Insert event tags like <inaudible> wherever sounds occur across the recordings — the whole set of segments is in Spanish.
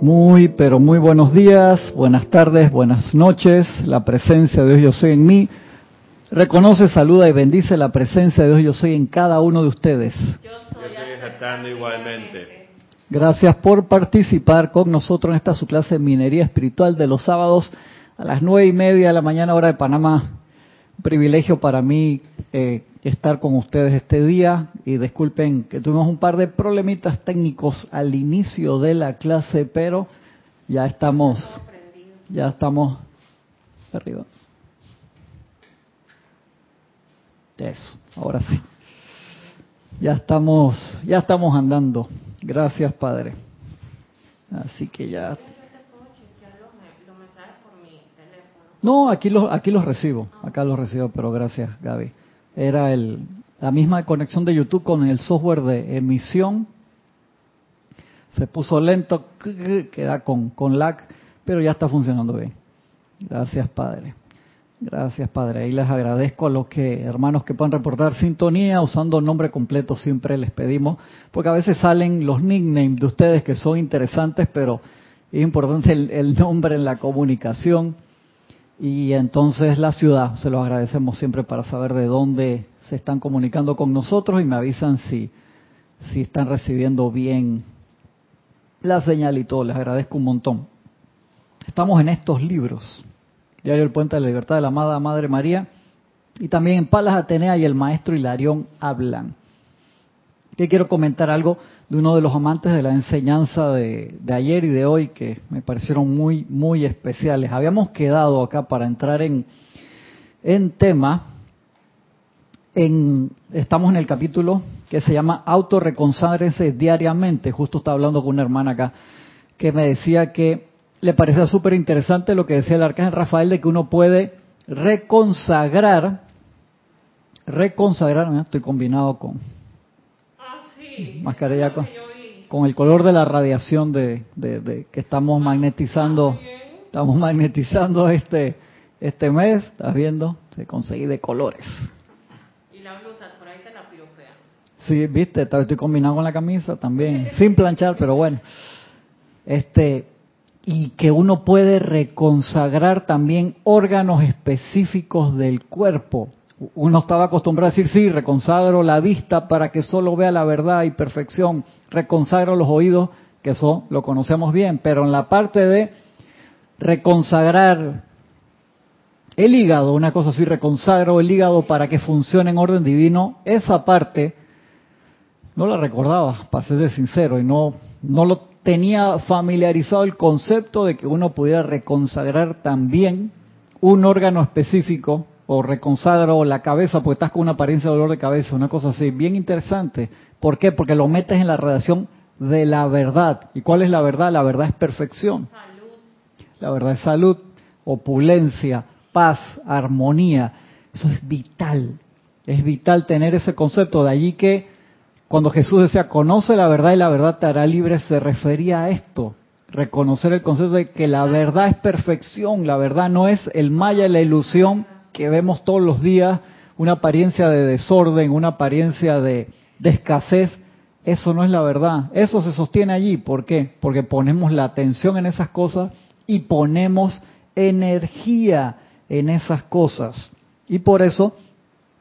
Muy, pero muy buenos días, buenas tardes, buenas noches. La presencia de Dios yo soy en mí. Reconoce, saluda y bendice la presencia de Dios yo soy en cada uno de ustedes. Yo estoy igualmente. Gracias por participar con nosotros en esta su clase de minería espiritual de los sábados a las nueve y media de la mañana hora de Panamá. Un privilegio para mí eh, estar con ustedes este día y disculpen que tuvimos un par de problemitas técnicos al inicio de la clase, pero ya estamos, ya estamos arriba. Eso, ahora sí. Ya estamos, ya estamos andando. Gracias, Padre. Así que ya. No, aquí los, aquí los recibo, acá los recibo, pero gracias, Gaby. Era el, la misma conexión de YouTube con el software de emisión. Se puso lento, queda con, con lag, pero ya está funcionando bien. Gracias, Padre. Gracias, Padre. Ahí les agradezco a los que, hermanos que puedan reportar sintonía usando el nombre completo, siempre les pedimos, porque a veces salen los nicknames de ustedes que son interesantes, pero es importante el, nombre en la comunicación. Y entonces la ciudad, se lo agradecemos siempre para saber de dónde se están comunicando con nosotros y me avisan si, si están recibiendo bien la señal y todo. Les agradezco un montón. Estamos en estos libros Diario El Puente de la Libertad de la Amada Madre María, y también en Palas Atenea y el maestro Hilarión hablan. Que quiero comentar algo de uno de los amantes de la enseñanza de, ayer y de hoy que me parecieron muy, muy especiales. Habíamos quedado acá para entrar en, en tema. En, estamos en el capítulo que se llama Autorreconságrense diariamente. Justo estaba hablando con una hermana acá que me decía que le parecía súper interesante lo que decía el arcángel Rafael de que uno puede reconsagrar, reconsagrar, estoy combinado con sí, mascarilla con, el color de la radiación de, que estamos magnetizando, estamos magnetizando este este mes, estás viendo, se conseguí de colores. Y la blusa, por ahí te la piropea. Sí, viste, estoy combinado con la camisa también, sin planchar, pero bueno. Este, y que uno puede reconsagrar también órganos específicos del cuerpo. Uno estaba acostumbrado a decir, sí, reconsagro la vista para que solo vea la verdad y perfección, reconsagro los oídos, que eso lo conocemos bien, pero en la parte de reconsagrar el hígado, una cosa así, reconsagro el hígado para que funcione en orden divino, esa parte no la recordaba, para ser sincero, y no, no lo tenía familiarizado el concepto de que uno pudiera reconsagrar también un órgano específico o reconsagro la cabeza porque estás con una apariencia de dolor de cabeza, una cosa así, bien interesante. ¿Por qué? Porque lo metes en la redacción de la verdad. ¿Y cuál es la verdad? La verdad es perfección. La verdad es salud, opulencia, paz, armonía. Eso es vital. Es vital tener ese concepto. De allí que cuando Jesús decía, conoce la verdad y la verdad te hará libre, se refería a esto. Reconocer el concepto de que la verdad es perfección, la verdad no es el maya la ilusión que vemos todos los días, una apariencia de desorden, una apariencia de, escasez. Eso no es la verdad. Eso se sostiene allí. ¿Por qué? Porque ponemos la atención en esas cosas y ponemos energía en esas cosas. Y por eso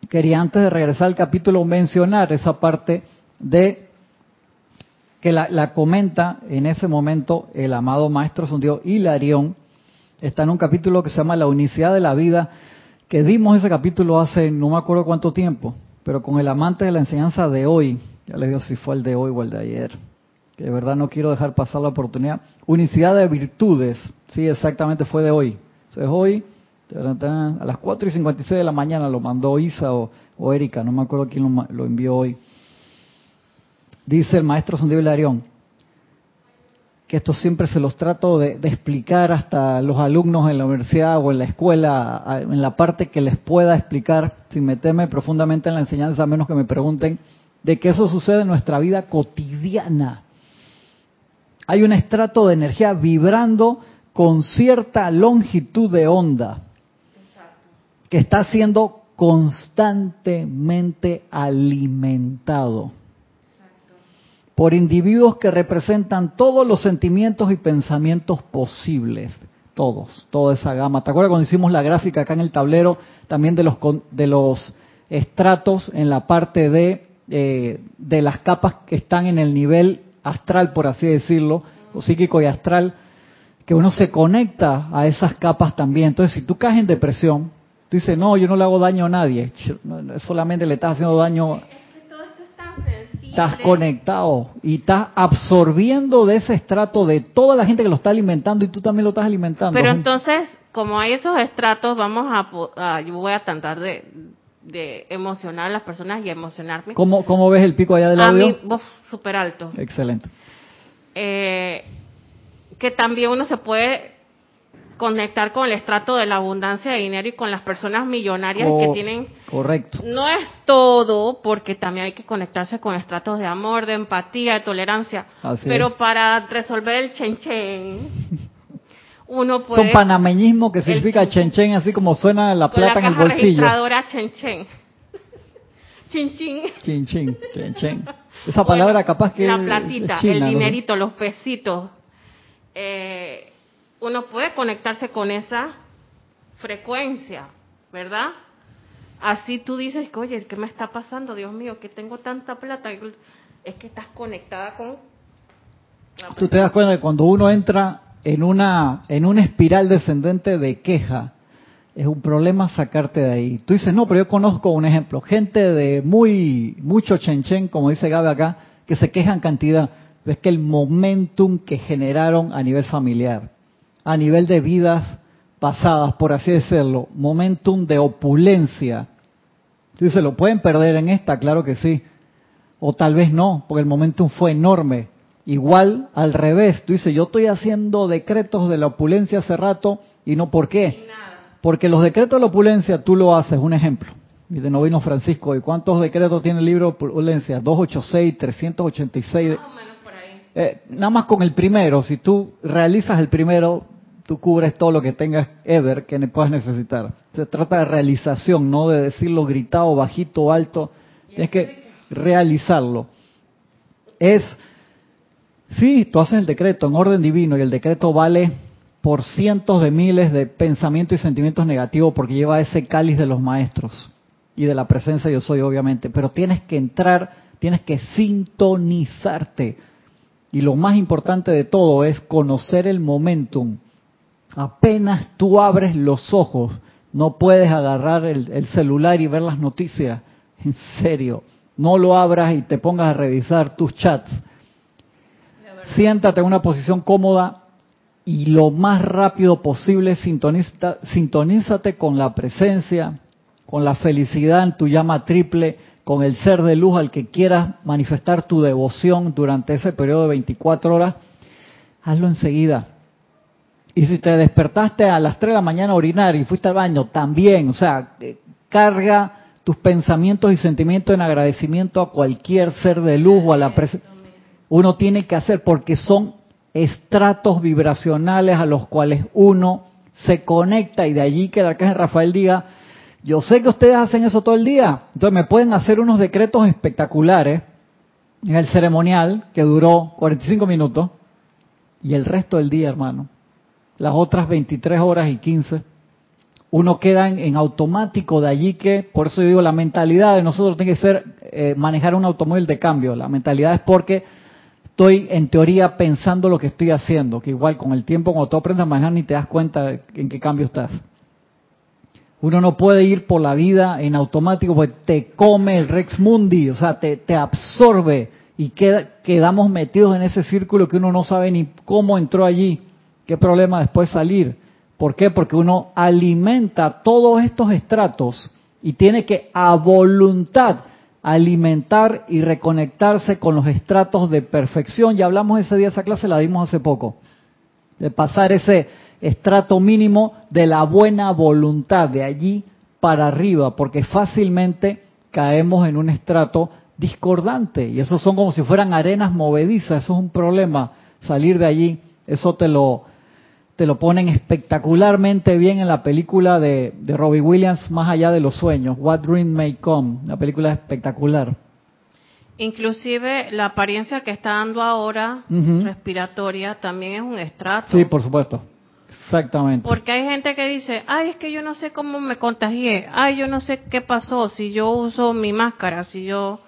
quería antes de regresar al capítulo mencionar esa parte de que la, comenta en ese momento el amado maestro Dios Hilarión, está en un capítulo que se llama La unicidad de la vida, que dimos ese capítulo hace no me acuerdo cuánto tiempo, pero con el amante de la enseñanza de hoy, ya les digo si fue el de hoy o el de ayer, que de verdad no quiero dejar pasar la oportunidad, unicidad de virtudes, sí, exactamente fue de hoy, es hoy, a las 4 y 56 de la mañana lo mandó Isa o, Erika, no me acuerdo quién lo, lo envió hoy. Dice el maestro Santiago Hilarión, que esto siempre se los trato de, explicar hasta los alumnos en la universidad o en la escuela, en la parte que les pueda explicar, sin meterme profundamente en la enseñanza, a menos que me pregunten, de que eso sucede en nuestra vida cotidiana. Hay un estrato de energía vibrando con cierta longitud de onda que está siendo constantemente alimentado por individuos que representan todos los sentimientos y pensamientos posibles. Todos, toda esa gama. ¿Te acuerdas cuando hicimos la gráfica acá en el tablero también de los, de los estratos en la parte de, eh, de las capas que están en el nivel astral, por así decirlo, o psíquico y astral, que uno se conecta a esas capas también. Entonces, si tú caes en depresión, tú dices, no, yo no le hago daño a nadie, solamente le estás haciendo daño estás conectado y estás absorbiendo de ese estrato de toda la gente que lo está alimentando y tú también lo estás alimentando. Pero entonces, como hay esos estratos, vamos a, yo voy a tratar de, de emocionar a las personas y emocionarme. ¿Cómo, cómo ves el pico allá del audio? A mí, súper alto. Excelente. Eh, que también uno se puede conectar con el estrato de la abundancia de dinero y con las personas millonarias que tienen... Correcto. No es todo, porque también hay que conectarse con estratos de amor, de empatía, de tolerancia. pero para resolver el chen <laughs> uno puede... Son panameñismo que significa chen chen, así como suena la plata en el bolsillo. registradora chen chen. <laughs> Chin chin. Chin chin, chen chen. <laughs> Esa palabra capaz que... La platita, el dinerito, los pesitos. Eh, uno puede conectarse con esa frecuencia, ¿verdad? Así tú dices, oye, ¿qué me está pasando? Dios mío, que tengo tanta plata. Es que estás conectada con... Tú te das cuenta que cuando uno entra en una, en una espiral descendente de queja, es un problema sacarte de ahí. Tú dices, no, pero yo conozco un ejemplo, gente de muy, mucho chenchen, como dice Gabe acá, que se quejan cantidad. Es que el momentum que generaron a nivel familiar, a nivel de vidas pasadas, por así decirlo, momentum de opulencia. Si se lo pueden perder en esta, claro que sí. O tal vez no, porque el momentum fue enorme. Igual al revés, tú dices, yo estoy haciendo decretos de la opulencia hace rato y no por qué. Porque los decretos de la opulencia tú lo haces, un ejemplo. Y de Novino Francisco, ¿y cuántos decretos tiene el libro de opulencia? 286, 386. Más Eh, nada más con el primero, si tú realizas el primero, tú cubres todo lo que tengas ever que puedas necesitar. Se trata de realización, no de decirlo gritado, bajito, alto. Tienes que realizarlo. Es, sí, tú haces el decreto en orden divino y el decreto vale por cientos de miles de pensamientos y sentimientos negativos porque lleva ese cáliz de los maestros y de la presencia yo soy obviamente, pero tienes que entrar, tienes que sintonizarte. Y lo más importante de todo es conocer el momentum Apenas tú abres los ojos, no puedes agarrar el, celular y ver las noticias. <laughs> En serio, no lo abras y te pongas a revisar tus chats. Siéntate en una posición cómoda y lo más rápido posible sintonízate con la presencia, con la felicidad en tu llama triple, con el ser de luz al que quieras manifestar tu devoción durante ese periodo de 24 horas. Hazlo enseguida y si te despertaste a las 3 de la mañana a orinar y fuiste al baño, también, o sea, eh, carga tus pensamientos y sentimientos en agradecimiento a cualquier ser de luz o a la presencia. Uno tiene que hacer porque son estratos vibracionales a los cuales uno se conecta y de allí que el arcángel Rafael diga, yo sé que ustedes hacen eso todo el día, entonces me pueden hacer unos decretos espectaculares en el ceremonial que duró 45 minutos y el resto del día, hermano, las otras 23 horas y 15, uno queda en, automático de allí que, por eso yo digo, la mentalidad de nosotros tiene que ser eh, manejar un automóvil de cambio. La mentalidad es porque estoy en teoría pensando lo que estoy haciendo, que igual con el tiempo cuando tú aprendes a manejar ni te das cuenta en qué cambio estás. Uno no puede ir por la vida en automático porque te come el Rex Mundi, o sea, te, te absorbe y quedamos metidos en ese círculo que uno no sabe ni cómo entró allí. ¿Qué problema después salir? ¿Por qué? Porque uno alimenta todos estos estratos y tiene que a voluntad alimentar y reconectarse con los estratos de perfección. Ya hablamos ese día, esa clase la dimos hace poco, de pasar ese estrato mínimo de la buena voluntad, de allí para arriba, porque fácilmente caemos en un estrato discordante y esos son como si fueran arenas movedizas, eso es un problema, salir de allí, eso te lo, te lo ponen espectacularmente bien en la película de, de Robbie Williams, Más allá de los sueños, What Dream May Come, una película espectacular. Inclusive la apariencia que está dando ahora, respiratoria, también es un estrato. Sí, por supuesto. Exactamente. Porque hay gente que dice, ay, es que yo no sé cómo me contagié, ay, yo no sé qué pasó si yo uso mi máscara, si yo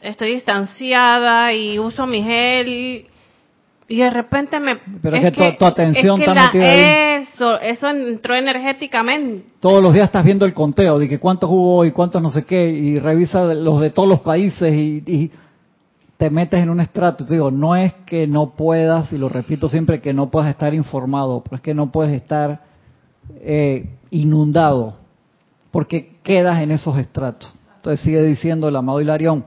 estoy distanciada y uso mi gel y, y de repente me... Pero es que tu- tu atención es que está la- metida ahí. Eso, eso entró energéticamente. Todos los días estás viendo el conteo de que cuántos hubo hoy, cuántos no sé qué, y revisa los de todos los países y, y te metes en un estrato. Te digo, no es que no puedas, y lo repito siempre, que no puedas estar informado, pero es que no puedes estar eh, inundado, porque quedas en esos estratos. Entonces sigue diciendo el amado Hilarión,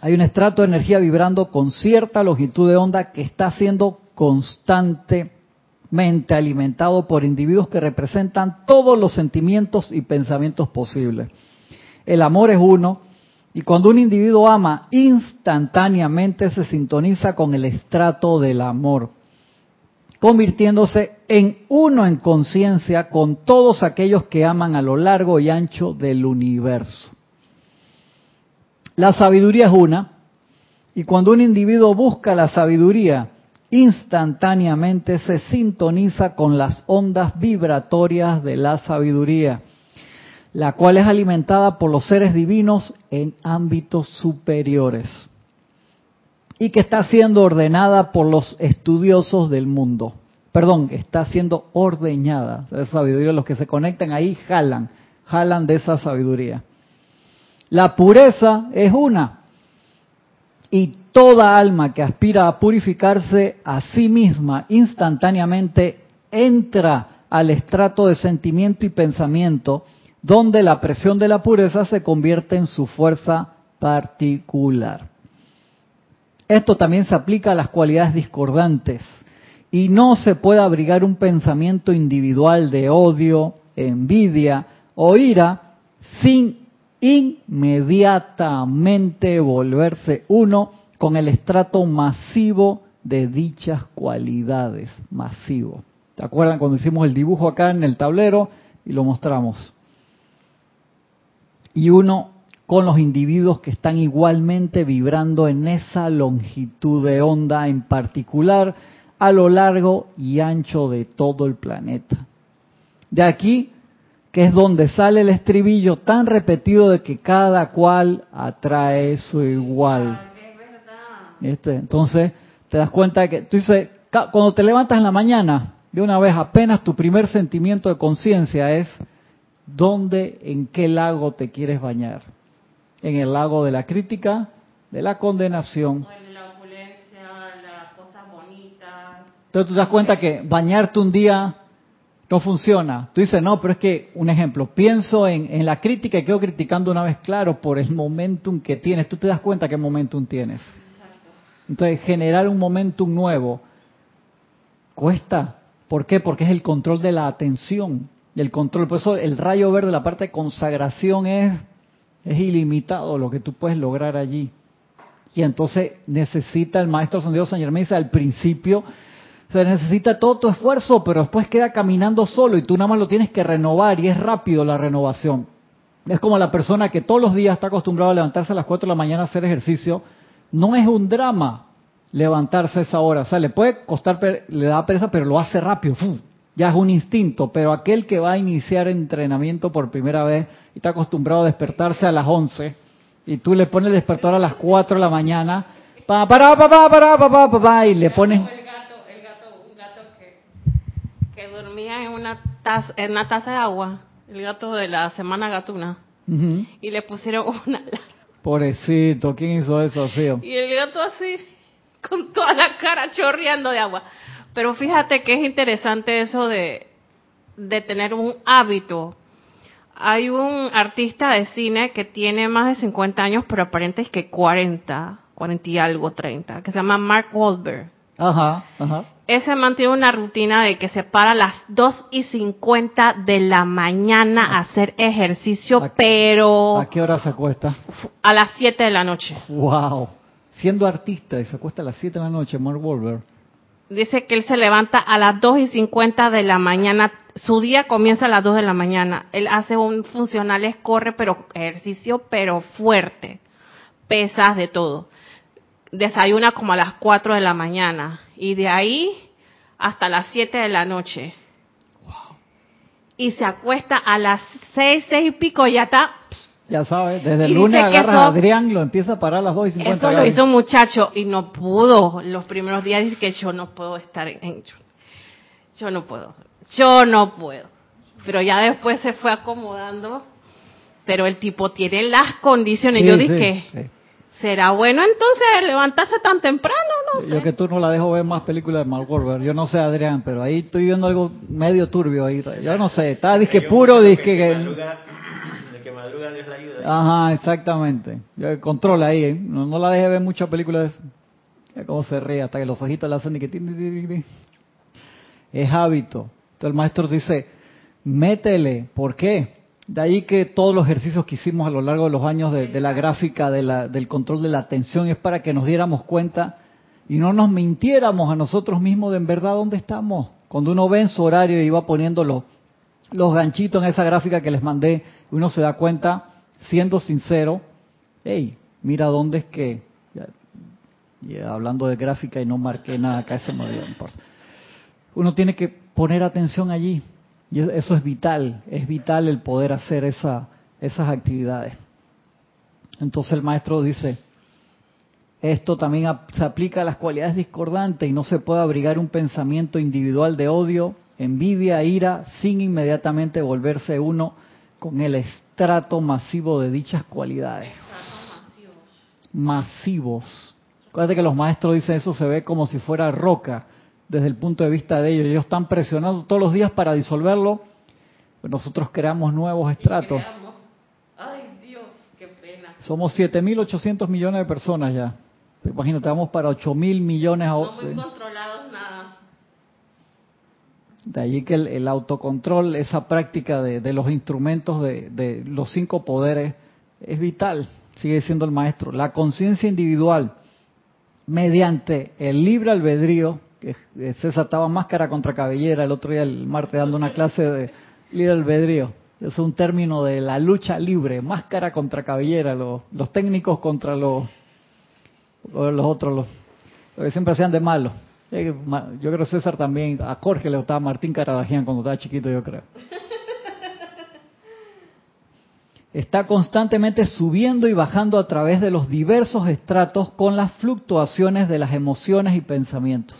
hay un estrato de energía vibrando con cierta longitud de onda que está siendo constantemente alimentado por individuos que representan todos los sentimientos y pensamientos posibles. El amor es uno y cuando un individuo ama, instantáneamente se sintoniza con el estrato del amor, convirtiéndose en uno en conciencia con todos aquellos que aman a lo largo y ancho del universo. La sabiduría es una, y cuando un individuo busca la sabiduría, instantáneamente se sintoniza con las ondas vibratorias de la sabiduría, la cual es alimentada por los seres divinos en ámbitos superiores y que está siendo ordenada por los estudiosos del mundo. Perdón, está siendo ordeñada. Esa sabiduría, los que se conectan ahí jalan, jalan de esa sabiduría. La pureza es una. Y toda alma que aspira a purificarse a sí misma instantáneamente entra al estrato de sentimiento y pensamiento donde la presión de la pureza se convierte en su fuerza particular. Esto también se aplica a las cualidades discordantes y no se puede abrigar un pensamiento individual de odio, envidia o ira sin inmediatamente volverse uno con el estrato masivo de dichas cualidades, masivo. ¿Te acuerdan cuando hicimos el dibujo acá en el tablero y lo mostramos? Y uno con los individuos que están igualmente vibrando en esa longitud de onda en particular a lo largo y ancho de todo el planeta. De aquí que es donde sale el estribillo tan repetido de que cada cual atrae su igual. Entonces, te das cuenta de que tú dices, cuando te levantas en la mañana, de una vez apenas tu primer sentimiento de conciencia es dónde, en qué lago te quieres bañar. En el lago de la crítica, de la condenación. En la opulencia, las cosas bonitas. Entonces tú te das cuenta que bañarte un día no funciona. Tú dices, no, pero es que, un ejemplo, pienso en, en la crítica y quedo criticando una vez, claro, por el momentum que tienes. Tú te das cuenta qué momentum tienes. Entonces, generar un momentum nuevo cuesta. ¿Por qué? Porque es el control de la atención. Y el control, por eso el rayo verde, la parte de consagración es, es ilimitado lo que tú puedes lograr allí. Y entonces necesita el maestro Santiago San Germán dice al principio, se necesita todo tu esfuerzo, pero después queda caminando solo y tú nada más lo tienes que renovar y es rápido la renovación. Es como la persona que todos los días está acostumbrada a levantarse a las 4 de la mañana a hacer ejercicio. No es un drama levantarse esa hora. O sea, le puede costar, le da pereza, pero lo hace rápido. ¡fu! Ya es un instinto. Pero aquel que va a iniciar entrenamiento por primera vez y está acostumbrado a despertarse a las 11 y tú le pones el despertador a las 4 de la mañana, pa, para, pa, pa, para, pa, pa, pa, pa, y le pones... El gato, el gato, un gato que, que dormía en una taza, en una taza de agua, el gato de la semana gatuna, y le pusieron una. Pobrecito, ¿quién hizo eso, Sio? Y el gato así, con toda la cara chorreando de agua. Pero fíjate que es interesante eso de, de tener un hábito. Hay un artista de cine que tiene más de 50 años, pero aparente es que 40, 40 y algo, 30, que se llama Mark Wahlberg. Ajá, ajá. Ese mantiene una rutina de que se para a las 2 y 50 de la mañana a hacer ejercicio, ¿A pero ¿A qué hora se acuesta? a las 7 de la noche. Wow. Siendo artista y se acuesta a las 7 de la noche, Mark Wahlberg. Dice que él se levanta a las 2 y 50 de la mañana su día comienza a las 2 de la mañana. Él hace un funcionales, corre, pero ejercicio, pero fuerte. Pesas de todo. Desayuna como a las 4 de la mañana. Y de ahí hasta las 7 de la noche. Y se acuesta a las 6, 6 y pico, ya está. Ya sabes, desde el lunes agarra a Adrián, lo empieza a parar a las 2 y 50. Eso lo hizo un muchacho y no pudo. Los primeros días dice que yo no puedo estar en... Yo no puedo yo no puedo. Pero ya después se fue acomodando, pero el tipo tiene las condiciones. yo dije, ¿será bueno entonces levantarse tan temprano? No sé. Yo que tú no la dejo ver más películas de Mark Yo no sé, Adrián, pero ahí estoy viendo algo medio turbio ahí. Yo no sé, está disque puro, disque... Que, madruga, Dios la ayuda. Ajá, exactamente. Controla ahí, ¿eh? no, la deje ver muchas películas de cómo se ríe hasta que los ojitos le hacen y que... Es hábito. Entonces el maestro dice, métele, ¿por qué? De ahí que todos los ejercicios que hicimos a lo largo de los años de, la gráfica, del control de la atención, es para que nos diéramos cuenta y no nos mintiéramos a nosotros mismos de en verdad dónde estamos. Cuando uno ve en su horario y va poniendo los, ganchitos en esa gráfica que les mandé, uno se da cuenta, siendo sincero, hey, mira dónde es que, hablando de gráfica y no marqué nada acá, ese me Uno tiene que poner atención allí. Y eso es vital, es vital el poder hacer esa, esas actividades. Entonces el maestro dice, esto también se aplica a las cualidades discordantes y no se puede abrigar un pensamiento individual de odio, envidia, ira, sin inmediatamente volverse uno con el estrato masivo de dichas cualidades. Masivos. Acuérdate que los maestros dicen eso se ve como si fuera roca desde el punto de vista de ellos. Ellos están presionando todos los días para disolverlo. Nosotros creamos nuevos estratos. Ay, Dios, qué pena. Somos 7.800 millones de personas ya. Imagínate, vamos para 8.000 millones. No controlados nada. De allí que el, autocontrol, esa práctica de, los instrumentos de, de los cinco poderes, es vital, sigue siendo el maestro. La conciencia individual, mediante el libre albedrío, César estaba máscara contra cabellera el otro día, el martes, dando una clase de libre albedrío. Es un término de la lucha libre, máscara contra cabellera, los, técnicos contra los, los otros, los, que siempre hacían de malo. Eh, yo creo que César también, a Jorge le gustaba Martín Caradagian cuando estaba chiquito, yo creo. <laughs> Está constantemente subiendo y bajando a través de los diversos estratos con las fluctuaciones de las emociones y pensamientos.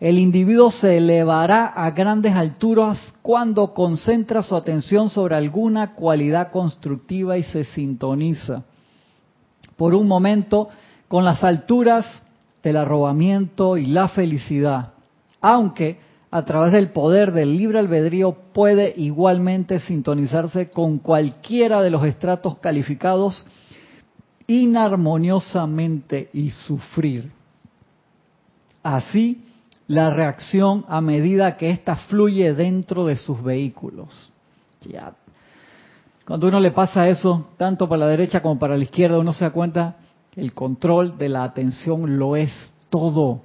El individuo se elevará a grandes alturas cuando concentra su atención sobre alguna cualidad constructiva y se sintoniza por un momento con las alturas del arrobamiento y la felicidad, aunque a través del poder del libre albedrío puede igualmente sintonizarse con cualquiera de los estratos calificados inarmoniosamente y sufrir. Así, la reacción a medida que ésta fluye dentro de sus vehículos. Cuando uno le pasa eso, tanto para la derecha como para la izquierda, uno se da cuenta el control de la atención lo es todo.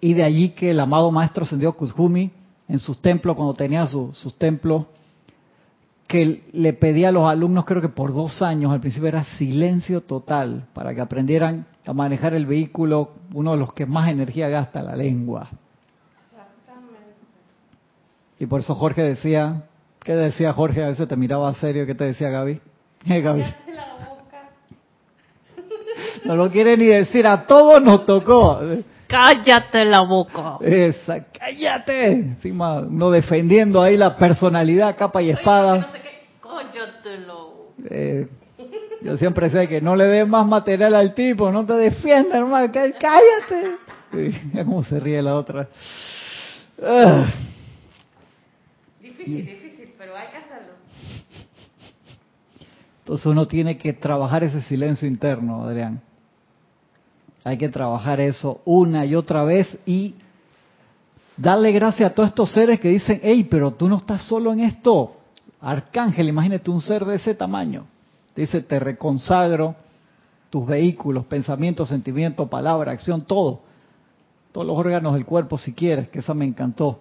Y de allí que el amado maestro Sendio Kuzhumi, en sus templos, cuando tenía sus templos, que le pedía a los alumnos, creo que por dos años, al principio era silencio total, para que aprendieran a manejar el vehículo, uno de los que más energía gasta, la lengua. Y por eso Jorge decía, ¿qué decía Jorge? A veces te miraba serio, ¿qué te decía Gaby? ¿Eh, <laughs> Gaby? No lo quiere ni decir, a todos nos tocó. Cállate la boca. Esa, cállate. Encima, uno defendiendo ahí la personalidad, capa y espada. Eh, yo siempre sé que no le des más material al tipo, no te defiendas, hermano, cállate. <laughs> Mira cómo se ríe la otra. Ah. Difícil, difícil, pero hay que hacerlo. Entonces uno tiene que trabajar ese silencio interno, Adrián. Hay que trabajar eso una y otra vez y darle gracias a todos estos seres que dicen, hey, pero tú no estás solo en esto. Arcángel, imagínate un ser de ese tamaño. Dice, te reconsagro tus vehículos, pensamientos, sentimientos, palabra, acción, todo. Todos los órganos del cuerpo si quieres, que esa me encantó.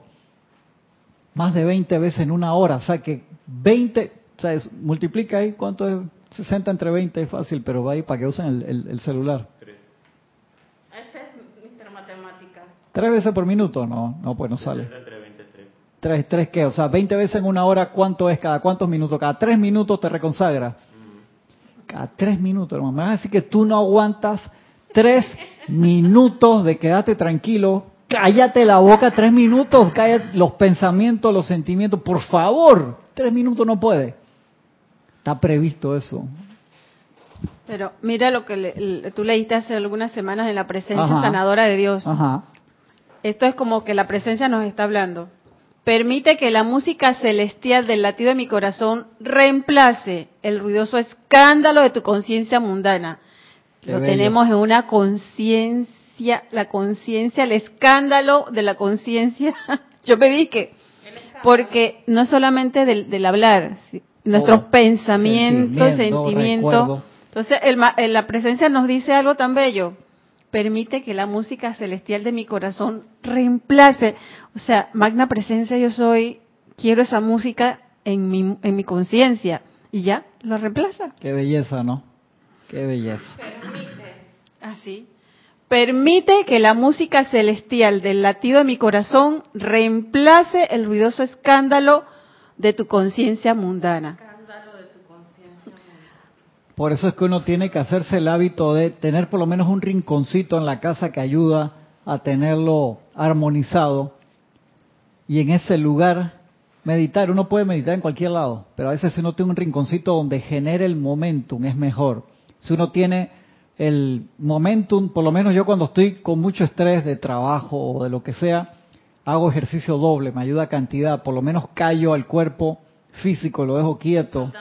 más de 20 veces en una hora. O sea que 20, o sea, multiplica ahí, ¿cuánto es? 60 entre 20 es fácil, pero va ahí para que usen el, el, celular. Esta es mi matemática. ¿Tres veces por minuto? No, no, pues no sale. ¿Tres, tres qué? O sea, 20 veces en una hora, ¿cuánto es? ¿Cada cuántos minutos? Cada tres minutos te reconsagra. Cada tres minutos, hermano. Me vas a decir que tú no aguantas tres minutos de quedarte tranquilo. Cállate la boca tres minutos. Cállate los pensamientos, los sentimientos. Por favor, tres minutos no puede. Está previsto eso. Pero mira lo que tú leíste hace algunas semanas en la presencia sanadora de Dios. Esto es como que la presencia nos está hablando. Permite que la música celestial del latido de mi corazón reemplace el ruidoso escándalo de tu conciencia mundana. lo tenemos en una conciencia, la conciencia, el escándalo de la conciencia. <laughs> Yo me vi que, porque no solamente del hablar, nuestros pensamientos, sentimientos. Entonces, el, la presencia nos dice algo tan bello. Permite que la música celestial de mi corazón reemplace. O sea, magna presencia, yo soy, quiero esa música en mi, en mi conciencia. Y ya, lo reemplaza. Qué belleza, ¿no? Qué belleza. Permite. Así. Permite que la música celestial del latido de mi corazón reemplace el ruidoso escándalo de tu conciencia mundana. Por eso es que uno tiene que hacerse el hábito de tener por lo menos un rinconcito en la casa que ayuda a tenerlo armonizado y en ese lugar meditar. Uno puede meditar en cualquier lado, pero a veces si uno tiene un rinconcito donde genere el momentum es mejor. Si uno tiene el momentum, por lo menos yo cuando estoy con mucho estrés de trabajo o de lo que sea, hago ejercicio doble, me ayuda a cantidad, por lo menos callo al cuerpo físico, lo dejo quieto.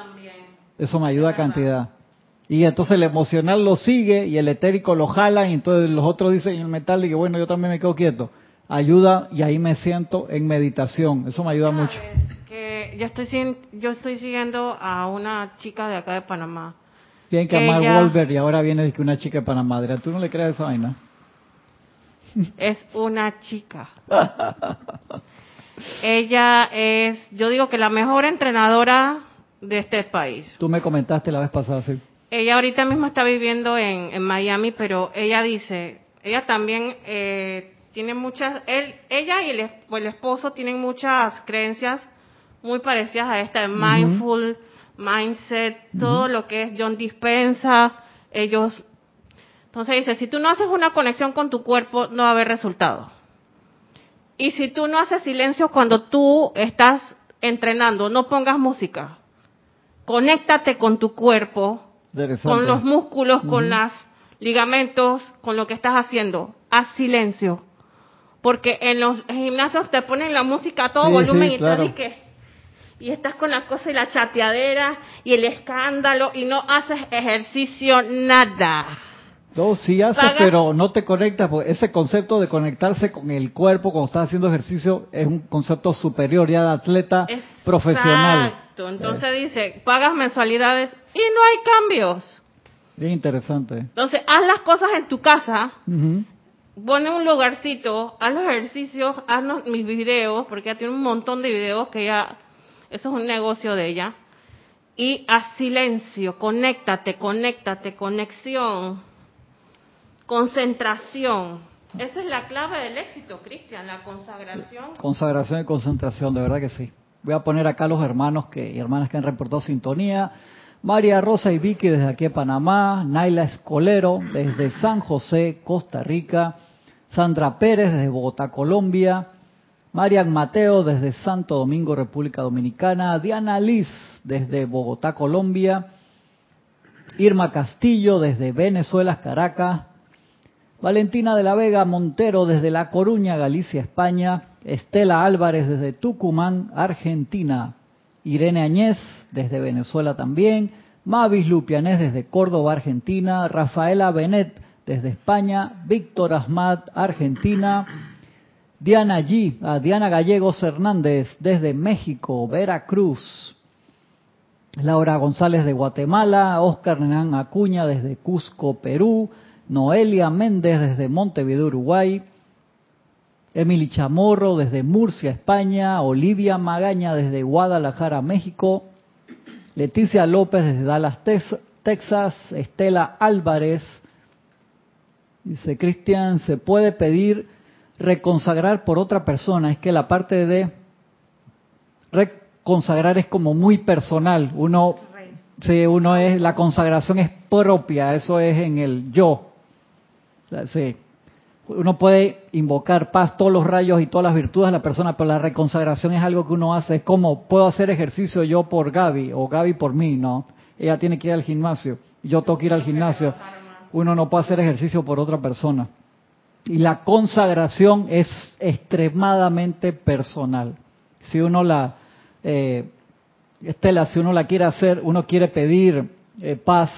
Eso me ayuda a cantidad. Y entonces el emocional lo sigue y el etérico lo jala y entonces los otros dicen en el metal y que bueno, yo también me quedo quieto. Ayuda y ahí me siento en meditación. Eso me ayuda mucho. Que yo estoy yo estoy siguiendo a una chica de acá de Panamá. Bien que, amar Wolver y ahora viene de que una chica de Panamá. ¿Tú no le crees esa vaina? <laughs> es una chica. Ella es, yo digo que la mejor entrenadora de este país. Tú me comentaste la vez pasada, sí. Ella ahorita mismo está viviendo en, Miami, pero ella dice, ella también eh, tiene muchas, él, ella y el, esposo tienen muchas creencias muy parecidas a esta, mindful, mindset, todo lo que es John Dispensa, ellos entonces dice, si tú no haces una conexión con tu cuerpo, no va a haber resultado. Y si tú no haces silencio cuando tú estás entrenando, no pongas música. Conéctate con tu cuerpo, con los músculos, con los ligamentos, con lo que estás haciendo. Haz silencio. Porque en los gimnasios te ponen la música a todo volumen y, y estás con la cosa y la chateadera y el escándalo y no haces ejercicio nada. No, sí haces, pero no te conectas, porque ese concepto de conectarse con el cuerpo cuando estás haciendo ejercicio es un concepto superior ya de atleta profesional. Exacto, entonces dice, pagas mensualidades y no hay cambios. Bien interesante. Entonces, haz las cosas en tu casa, pone un lugarcito, haz los ejercicios, haz mis videos, porque ya tiene un montón de videos que ya, eso es un negocio de ella, y haz silencio, conéctate, conéctate, conexión Concentración. Esa es la clave del éxito, Cristian, la consagración. Consagración y concentración, de verdad que sí. Voy a poner acá los hermanos que, y hermanas que han reportado sintonía. María Rosa y Vicky desde aquí de Panamá, Naila Escolero desde San José, Costa Rica, Sandra Pérez desde Bogotá, Colombia, Marian Mateo desde Santo Domingo, República Dominicana, Diana Liz desde Bogotá, Colombia, Irma Castillo desde Venezuela, Caracas, Valentina de la Vega Montero desde La Coruña, Galicia, España. Estela Álvarez desde Tucumán, Argentina. Irene Añez desde Venezuela también. Mavis Lupianés desde Córdoba, Argentina. Rafaela Benet desde España. Víctor Asmat, Argentina. Diana G, ah, Diana Gallegos Hernández desde México, Veracruz. Laura González de Guatemala. Oscar Nenán Acuña desde Cusco, Perú. Noelia Méndez desde Montevideo, Uruguay. Emily Chamorro desde Murcia, España, Olivia Magaña desde Guadalajara, México, Leticia López desde Dallas, Texas, Estela Álvarez, dice Cristian, se puede pedir reconsagrar por otra persona, es que la parte de reconsagrar es como muy personal, uno, sí, uno es, la consagración es propia, eso es en el yo, sí, uno puede invocar paz, todos los rayos y todas las virtudes de la persona, pero la reconsagración es algo que uno hace. Es como, puedo hacer ejercicio yo por Gaby o Gaby por mí, ¿no? Ella tiene que ir al gimnasio, yo tengo que ir al gimnasio. Uno no puede hacer ejercicio por otra persona. Y la consagración es extremadamente personal. Si uno la, eh, Estela, si uno la quiere hacer, uno quiere pedir eh, paz,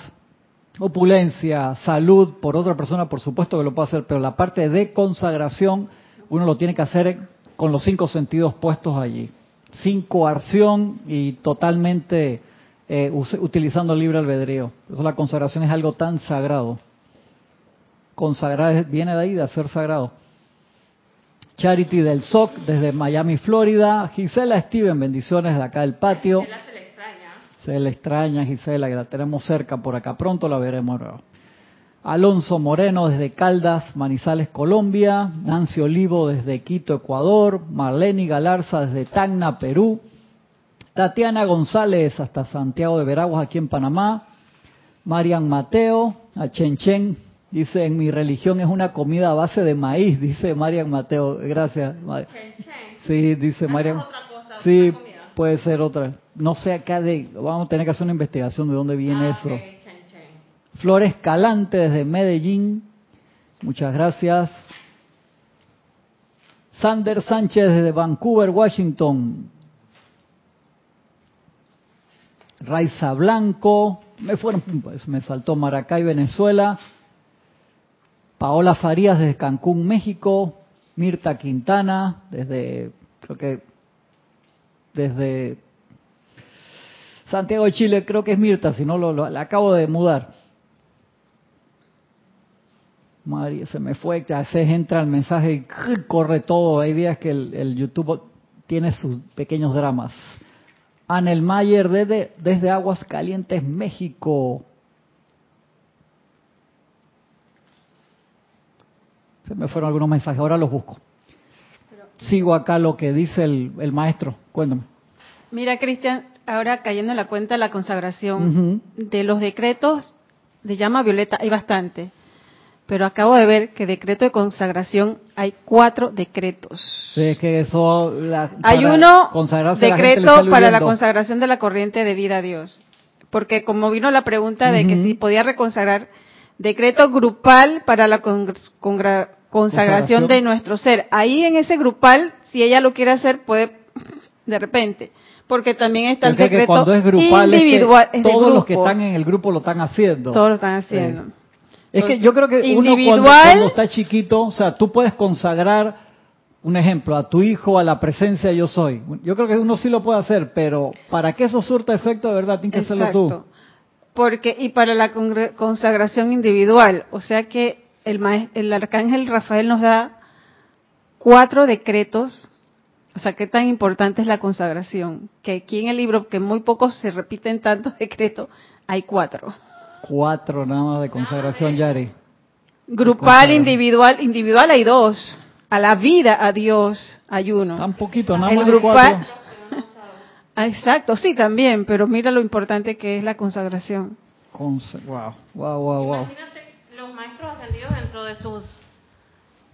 opulencia, salud por otra persona, por supuesto que lo puede hacer, pero la parte de consagración uno lo tiene que hacer con los cinco sentidos puestos allí, sin coerción y totalmente eh, utilizando el libre albedrío. Por eso la consagración es algo tan sagrado. Consagrar viene de ahí, de hacer sagrado. Charity del SOC desde Miami, Florida. Gisela Steven, bendiciones de acá del patio. Se le extraña Gisela, que la tenemos cerca por acá. Pronto la veremos. Alonso Moreno desde Caldas, Manizales, Colombia. Nancy Olivo desde Quito, Ecuador. Marlene Galarza desde Tacna, Perú. Tatiana González hasta Santiago de Veraguas, aquí en Panamá. Marian Mateo, a Chen dice, en mi religión es una comida a base de maíz, dice Marian Mateo. Gracias. Sí, dice Marian. Sí, puede ser otra. No sé acá de, vamos a tener que hacer una investigación de dónde viene ah, eso. Flores Calante desde Medellín, muchas gracias. Sander Sánchez desde Vancouver, Washington. Raiza Blanco, me fueron, pues, me saltó Maracay, Venezuela. Paola Farías desde Cancún, México. Mirta Quintana desde, creo que desde Santiago de Chile, creo que es Mirta, si no lo, lo acabo de mudar. María, se me fue, a veces entra el mensaje y corre todo. Hay días que el, YouTube tiene sus pequeños dramas. Anel Mayer desde, desde Aguas Calientes, México. Se me fueron algunos mensajes, ahora los busco sigo acá lo que dice el, maestro. Cuéntame. Mira, Cristian, ahora cayendo en la cuenta de la consagración, de los decretos de llama violeta hay bastante, pero acabo de ver que decreto de consagración hay cuatro decretos. Sí, que eso... hay uno decreto para la consagración de la corriente de vida a Dios, porque como vino la pregunta de que si podía reconsagrar, decreto grupal para la consagración consagración de nuestro ser. Ahí en ese grupal, si ella lo quiere hacer, puede de repente. Porque también está el decreto cuando es grupal, individual. todos los que están en el grupo lo están haciendo. Todos lo están haciendo. Es que yo creo que uno cuando, está chiquito, o sea, tú puedes consagrar, un ejemplo, a tu hijo a la presencia yo soy. Yo creo que uno sí lo puede hacer, pero para que eso surta efecto, de verdad, tienes que hacerlo tú. Porque, y para la consagración individual, o sea que el, arcángel Rafael nos da cuatro decretos, o sea, qué tan importante es la consagración, que aquí en el libro, que muy pocos se repiten tantos <laughs> decretos, hay cuatro. Cuatro nada más de consagración, Yari. Grupal, individual, individual hay dos. A la vida, a Dios, hay uno. Tan poquito, nada más grupal, <laughs> Exacto, sí, también, pero mira lo importante que es la consagración. wow, wow, wow, wow los maestros ascendidos dentro de sus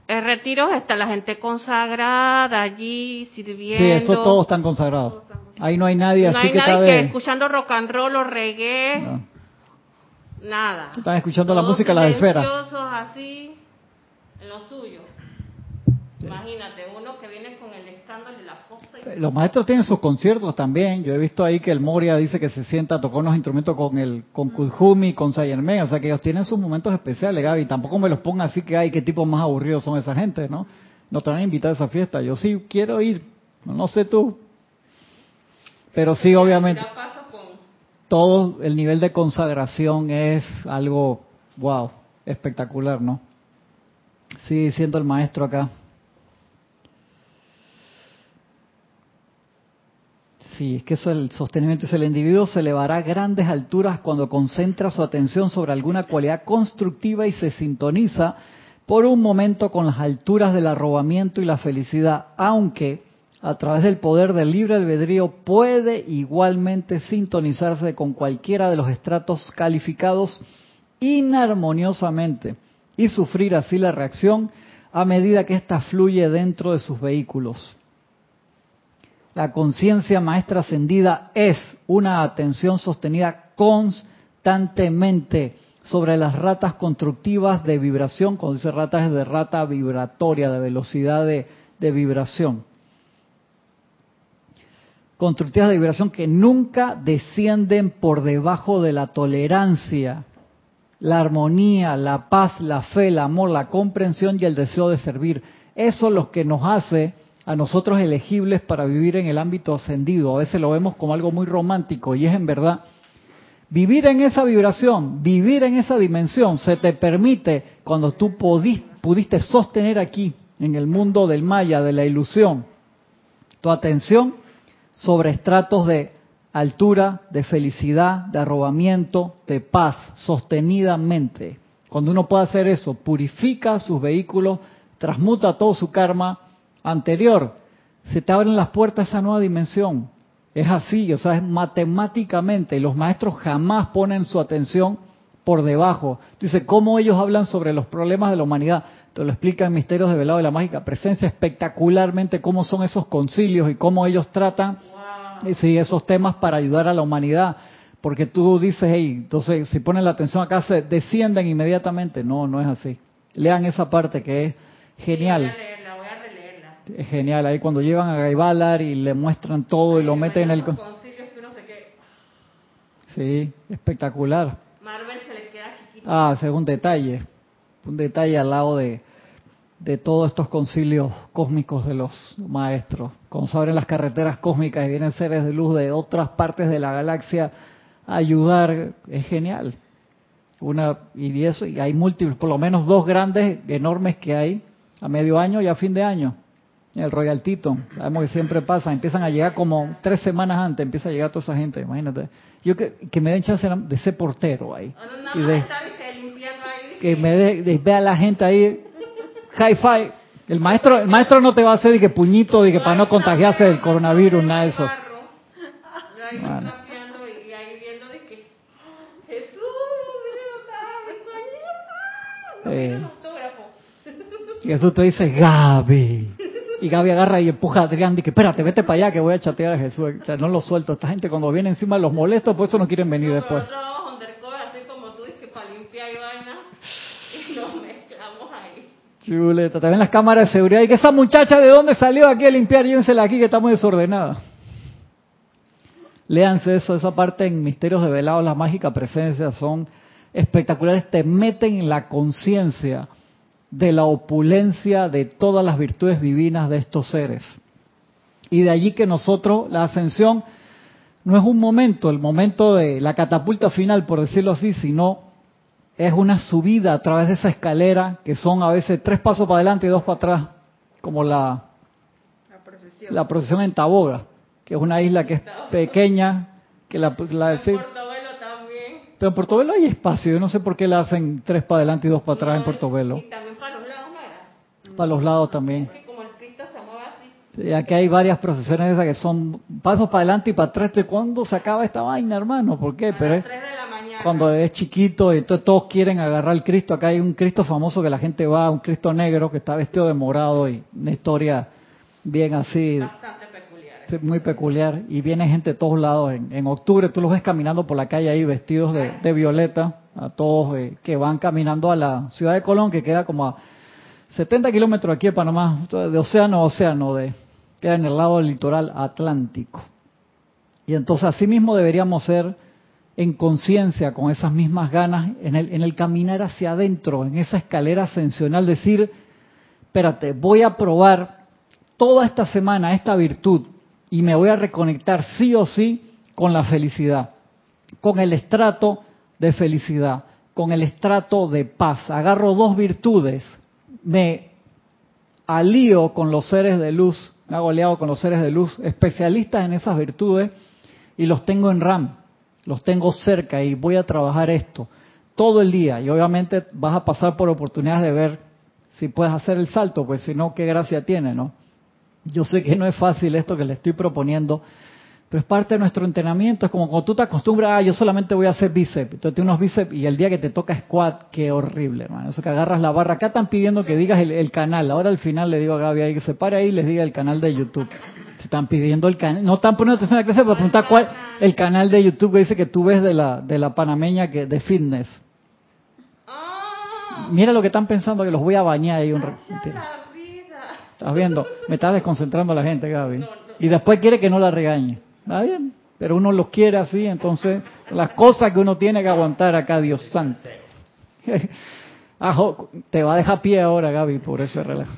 retiros está la gente consagrada allí sirviendo. Sí, eso todos están consagrados. Ahí no hay nadie no así hay que nadie que escuchando rock and roll o reggae. Nada. Están escuchando la música la esfera. así en lo suyo. Imagínate, uno que viene con el escándalo de la fosa. Y... Los maestros tienen sus conciertos también. Yo he visto ahí que el Moria dice que se sienta a tocar unos instrumentos con el con Kujumi, con Sayerme. O sea que ellos tienen sus momentos especiales, Gaby. Tampoco me los ponga así que hay qué tipos más aburridos son esa gente, ¿no? No te van a invitar a esa fiesta. Yo sí quiero ir. No sé tú. Pero sí, obviamente. Todo el nivel de consagración es algo, wow, espectacular, ¿no? Sí, siento el maestro acá. Sí, es que eso el sostenimiento es el individuo se elevará a grandes alturas cuando concentra su atención sobre alguna cualidad constructiva y se sintoniza por un momento con las alturas del arrobamiento y la felicidad, aunque a través del poder del libre albedrío puede igualmente sintonizarse con cualquiera de los estratos calificados inarmoniosamente y sufrir así la reacción a medida que ésta fluye dentro de sus vehículos. La conciencia maestra ascendida es una atención sostenida constantemente sobre las ratas constructivas de vibración, cuando dice ratas es de rata vibratoria, de velocidad de, de vibración constructivas de vibración que nunca descienden por debajo de la tolerancia, la armonía, la paz, la fe, el amor, la comprensión y el deseo de servir. Eso es lo que nos hace a nosotros elegibles para vivir en el ámbito ascendido. A veces lo vemos como algo muy romántico y es en verdad. Vivir en esa vibración, vivir en esa dimensión, se te permite cuando tú pudiste sostener aquí, en el mundo del Maya, de la ilusión, tu atención sobre estratos de altura, de felicidad, de arrobamiento, de paz, sostenidamente. Cuando uno puede hacer eso, purifica sus vehículos, transmuta todo su karma anterior, se te abren las puertas a esa nueva dimensión. Es así, o sea, es matemáticamente, y los maestros jamás ponen su atención por debajo. Dice, ¿cómo ellos hablan sobre los problemas de la humanidad? Te lo explica en Misterios de Velado de la Mágica Presencia espectacularmente cómo son esos concilios y cómo ellos tratan esos temas para ayudar a la humanidad. Porque tú dices, hey, entonces si ponen la atención acá se descienden inmediatamente. No, no es así. Lean esa parte que es genial. voy a leerla, voy a releerla. Es genial. Ahí cuando llevan a Gaibalar y le muestran todo y lo meten en el... Sí, espectacular. Ah, ese es un detalle, un detalle al lado de, de todos estos concilios cósmicos de los maestros. Cuando se abren las carreteras cósmicas y vienen seres de luz de otras partes de la galaxia a ayudar, es genial. Una y eso y hay múltiples, por lo menos dos grandes, enormes que hay a medio año y a fin de año. El Royal Tito, sabemos que siempre pasa, empiezan a llegar como tres semanas antes, empieza a llegar toda esa gente, imagínate. Yo que, que me den chance de ser portero ahí. y de, que me de, vea a la gente ahí, hi-fi. El maestro, el maestro no te va a hacer de que puñito, de que para no contagiarse del coronavirus, nada de eso. <laughs> Eh, y eso <laughs> te dice Gaby. Y Gaby agarra y empuja a Adrián y que espérate, vete para allá que voy a chatear a Jesús. O sea, no lo suelto. Esta gente cuando viene encima los molesto, por eso no quieren venir después. Chuleta, también las cámaras de seguridad. Y que esa muchacha de dónde salió aquí a limpiar, llévensela aquí que está muy desordenada. Léanse eso, esa parte en Misterios de Velado, la mágica presencia, son espectaculares, te meten en la conciencia de la opulencia de todas las virtudes divinas de estos seres. Y de allí que nosotros, la ascensión no es un momento, el momento de la catapulta final, por decirlo así, sino es una subida a través de esa escalera que son a veces tres pasos para adelante y dos para atrás, como la, la, procesión. en Taboga, que es una isla que es pequeña, que la, la <laughs> también. Pero en Portobelo hay espacio, yo no sé por qué la hacen tres para adelante y dos para atrás en Portobelo. Y también para los lados, ¿no era? Para los lados también. Es que como el Cristo se mueve así. Sí, aquí hay varias procesiones esas que son pasos para adelante y para atrás. ¿Cuándo se acaba esta vaina, hermano? ¿Por qué? Pero cuando es chiquito y entonces todos quieren agarrar el Cristo. Acá hay un Cristo famoso que la gente va, un Cristo negro que está vestido de morado y una historia bien así. Bastante peculiar. Muy peculiar. Y viene gente de todos lados. En, octubre tú los ves caminando por la calle ahí vestidos de, violeta, a todos eh, que van caminando a la ciudad de Colón, que queda como a 70 kilómetros aquí de Panamá, de océano a océano, de, queda en el lado del litoral atlántico. Y entonces así mismo deberíamos ser en conciencia, con esas mismas ganas, en el, en el caminar hacia adentro, en esa escalera ascensional, decir, espérate, voy a probar toda esta semana esta virtud y me voy a reconectar sí o sí con la felicidad, con el estrato de felicidad, con el estrato de paz. Agarro dos virtudes, me alío con los seres de luz, me hago aliado con los seres de luz, especialistas en esas virtudes, y los tengo en RAM, los tengo cerca y voy a trabajar esto todo el día. Y obviamente vas a pasar por oportunidades de ver si puedes hacer el salto, pues si no, qué gracia tiene, ¿no? Yo sé que no es fácil esto que le estoy proponiendo, pero es parte de nuestro entrenamiento. Es como cuando tú te acostumbras, ah, yo solamente voy a hacer bíceps. Entonces tienes unos bíceps y el día que te toca squat, qué horrible, hermano. Eso que agarras la barra. Acá están pidiendo que digas el, canal. Ahora al final le digo a Gaby ahí que se pare ahí y les diga el canal de YouTube. Se están pidiendo el canal. No están poniendo atención a la clase para preguntar cuál el canal de YouTube que dice que tú ves de la, de la panameña que de fitness. Ah. Mira lo que están pensando que los voy a bañar ahí un ¿Estás viendo? Me estás desconcentrando la gente, Gaby. Y después quiere que no la regañe. Está bien, pero uno los quiere así, entonces las cosas que uno tiene que aguantar acá, Dios santo. <laughs> te va a dejar pie ahora, Gaby, por ese relajo.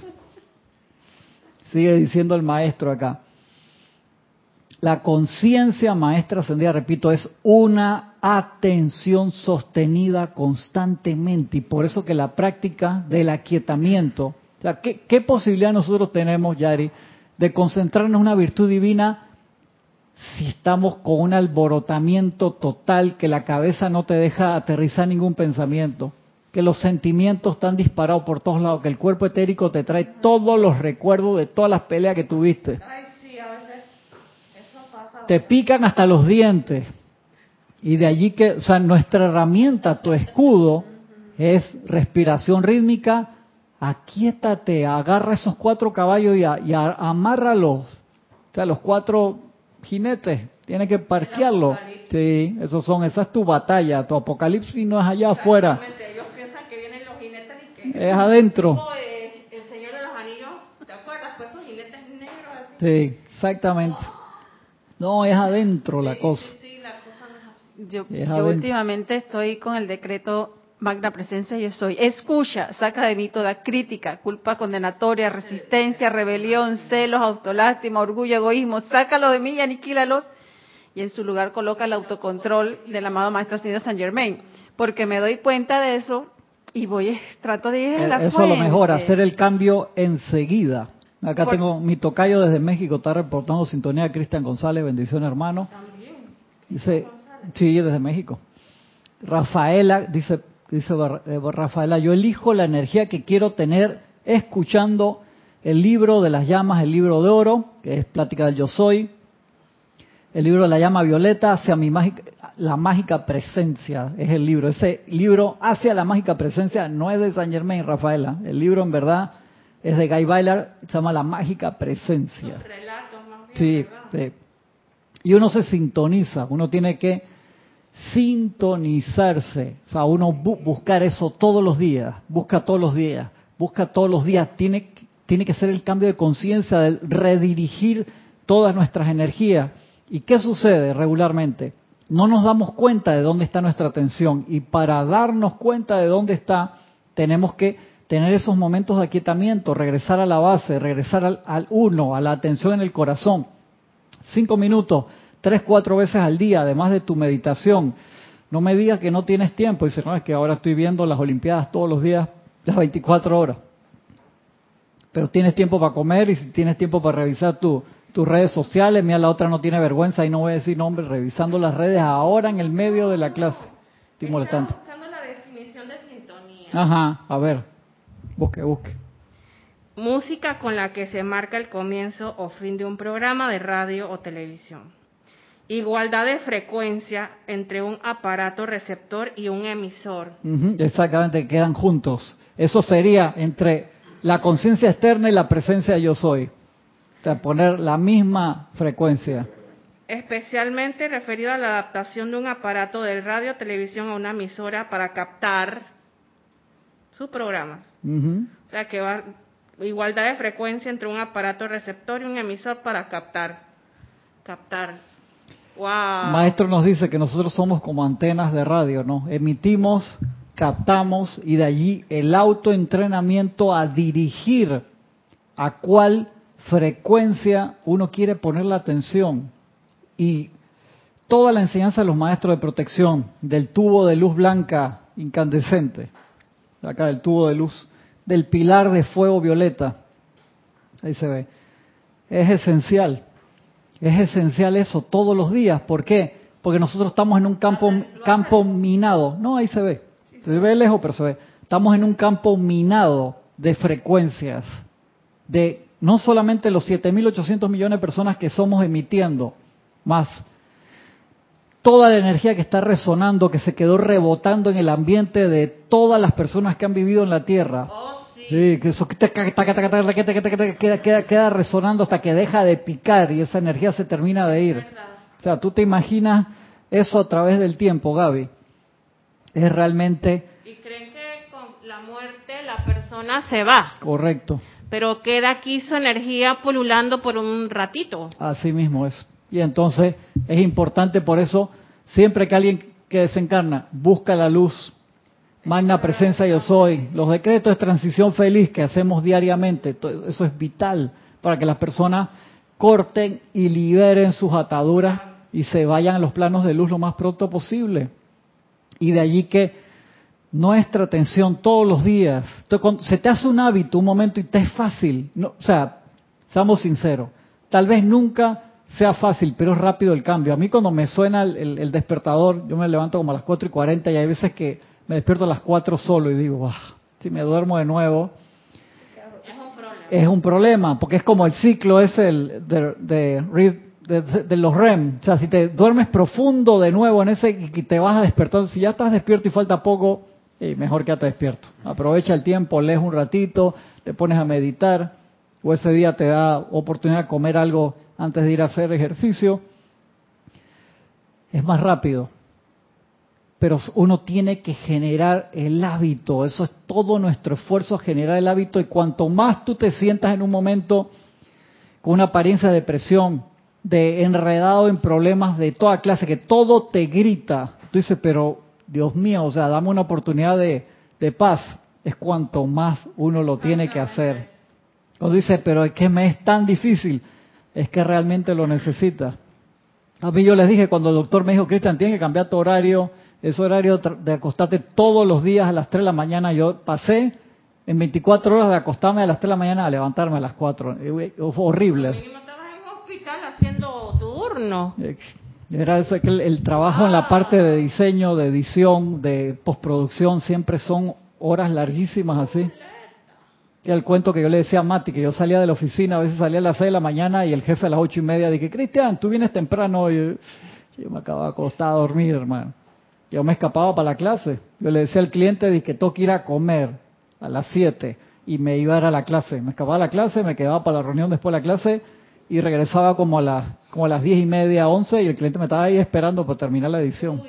Sigue diciendo el maestro acá. La conciencia maestra ascendida, repito, es una atención sostenida constantemente y por eso que la práctica del aquietamiento, o sea, ¿qué, qué posibilidad nosotros tenemos, Yari, de concentrarnos en una virtud divina si estamos con un alborotamiento total, que la cabeza no te deja aterrizar ningún pensamiento, que los sentimientos están disparados por todos lados, que el cuerpo etérico te trae todos los recuerdos de todas las peleas que tuviste. Te pican hasta los dientes. Y de allí que, o sea, nuestra herramienta, tu escudo, es respiración rítmica, aquíétate, agarra esos cuatro caballos y, y amárralos. O sea, los cuatro jinete, tiene que parquearlo. Sí, esos son, esa es tu batalla, tu apocalipsis no es allá afuera. Ellos piensan que vienen los jinetes y que es adentro. el Señor de los Anillos, ¿te acuerdas? Pues esos jinetes negros así. Sí, exactamente. No, es adentro la cosa. Sí, la cosa no es así. Yo, yo últimamente estoy con el decreto Magna presencia yo soy. Escucha, saca de mí toda crítica, culpa condenatoria, resistencia, rebelión, celos, autolástima, orgullo, egoísmo. Sácalo de mí y aniquílalos. Y en su lugar coloca el autocontrol del amado Maestro Ascendido San Germain. Porque me doy cuenta de eso y voy, trato de ir a la Eso es lo mejor, hacer el cambio enseguida. Acá tengo mi tocayo desde México, está reportando sintonía Cristian González, bendición hermano. También. Dice, sí, desde México. Rafaela dice, dice eh, Rafaela, yo elijo la energía que quiero tener escuchando el libro de las llamas, el libro de oro, que es Plática del Yo Soy, el libro de la llama violeta hacia mi mágica, la mágica presencia, es el libro. Ese libro hacia la mágica presencia no es de San Germain, Rafaela. El libro en verdad es de Guy Bailar, se llama La mágica presencia. sí, y uno se sintoniza, uno tiene que sintonizarse, o sea, uno buscar eso todos los días, busca todos los días, busca todos los días, tiene, tiene que ser el cambio de conciencia, de redirigir todas nuestras energías. ¿Y qué sucede regularmente? No nos damos cuenta de dónde está nuestra atención y para darnos cuenta de dónde está, tenemos que tener esos momentos de aquietamiento, regresar a la base, regresar al, al uno, a la atención en el corazón. Cinco minutos tres, cuatro veces al día, además de tu meditación. No me digas que no tienes tiempo. Dice, no, es que ahora estoy viendo las Olimpiadas todos los días, las 24 horas. Pero tienes tiempo para comer y tienes tiempo para revisar tus redes sociales. Mira, la otra no tiene vergüenza y no voy a decir nombre, revisando las redes ahora en el medio de la clase. Estoy molestando. buscando la definición de sintonía. Ajá, a ver, busque, busque. Música con la que se marca el comienzo o fin de un programa de radio o televisión igualdad de frecuencia entre un aparato receptor y un emisor. exactamente, quedan juntos. Eso sería entre la conciencia externa y la presencia yo soy. O sea, poner la misma frecuencia. Especialmente referido a la adaptación de un aparato de radio televisión a una emisora para captar sus programas. O sea, que va igualdad de frecuencia entre un aparato receptor y un emisor para captar captar Maestro nos dice que nosotros somos como antenas de radio, ¿no? Emitimos, captamos y de allí el autoentrenamiento a dirigir a cuál frecuencia uno quiere poner la atención. Y toda la enseñanza de los maestros de protección, del tubo de luz blanca incandescente, acá del tubo de luz, del pilar de fuego violeta, Ahí se ve. Es esencial. Es esencial eso todos los días. ¿Por qué? Porque nosotros estamos en un campo, campo minado. No, ahí se ve. Se ve lejos, pero se ve. Estamos en un campo minado de frecuencias. De no solamente los 7.800 millones de personas que somos emitiendo, más toda la energía que está resonando, que se quedó rebotando en el ambiente de todas las personas que han vivido en la Tierra. Sí, que eso queda, queda, queda resonando hasta que deja de picar y esa energía se termina de ir. O sea, tú te imaginas eso a través del tiempo, Gaby. Es realmente... Y creen que con la muerte la persona se va. Correcto. Pero queda aquí su energía pululando por un ratito. Así mismo es. Y entonces es importante por eso, siempre que alguien que desencarna busca la luz, magna presencia yo soy, los decretos de transición feliz que hacemos diariamente, eso es vital para que las personas corten y liberen sus ataduras y se vayan a los planos de luz lo más pronto posible. Y de allí que nuestra atención todos los días, se te hace un hábito un momento y te es fácil, no, o sea, seamos sinceros, tal vez nunca sea fácil, pero es rápido el cambio. A mí cuando me suena el, despertador, yo me levanto como a las 4 y 40 y hay veces que me despierto a las 4 solo y digo, si me duermo de nuevo, es un problema. porque es como el ciclo es el de, de, los REM. O sea, si te duermes profundo de nuevo en ese y te vas a despertar, si ya estás despierto y falta poco, mejor que te despierto. Aprovecha el tiempo, lees un ratito, te pones a meditar, o ese día te da oportunidad de comer algo antes de ir a hacer ejercicio, es más rápido. Pero uno tiene que generar el hábito, eso es todo nuestro esfuerzo, generar el hábito y cuanto más tú te sientas en un momento con una apariencia de depresión, de enredado en problemas de toda clase, que todo te grita, tú dices, pero Dios mío, o sea, dame una oportunidad de, paz, es cuanto más uno lo tiene que hacer. O dice, pero es que me es tan difícil es que realmente lo necesita. A mí yo les dije cuando el doctor me dijo, Cristian, tienes que cambiar tu horario, ese horario de acostarte todos los días a las 3 de la mañana, yo pasé en 24 horas de acostarme a las 3 de la mañana a levantarme a las 4. Fue horrible. estabas en un hospital haciendo turno. Era eso, que el, trabajo en la parte de diseño, de edición, de postproducción, siempre son horas larguísimas así que el cuento que yo le decía a Mati, que yo salía de la oficina, a veces salía a las 6 de la mañana y el jefe a las ocho y media dije, Cristian, tú vienes temprano. Y yo, me acababa de acostar a dormir, hermano. Yo me escapaba para la clase. Yo le decía al cliente que tengo que ir a comer a las 7 y me iba a ir a la clase. Me escapaba a la clase, me quedaba para la reunión después de la clase y regresaba como a, las como a las 10 y media, 11 y el cliente me estaba ahí esperando para terminar la edición.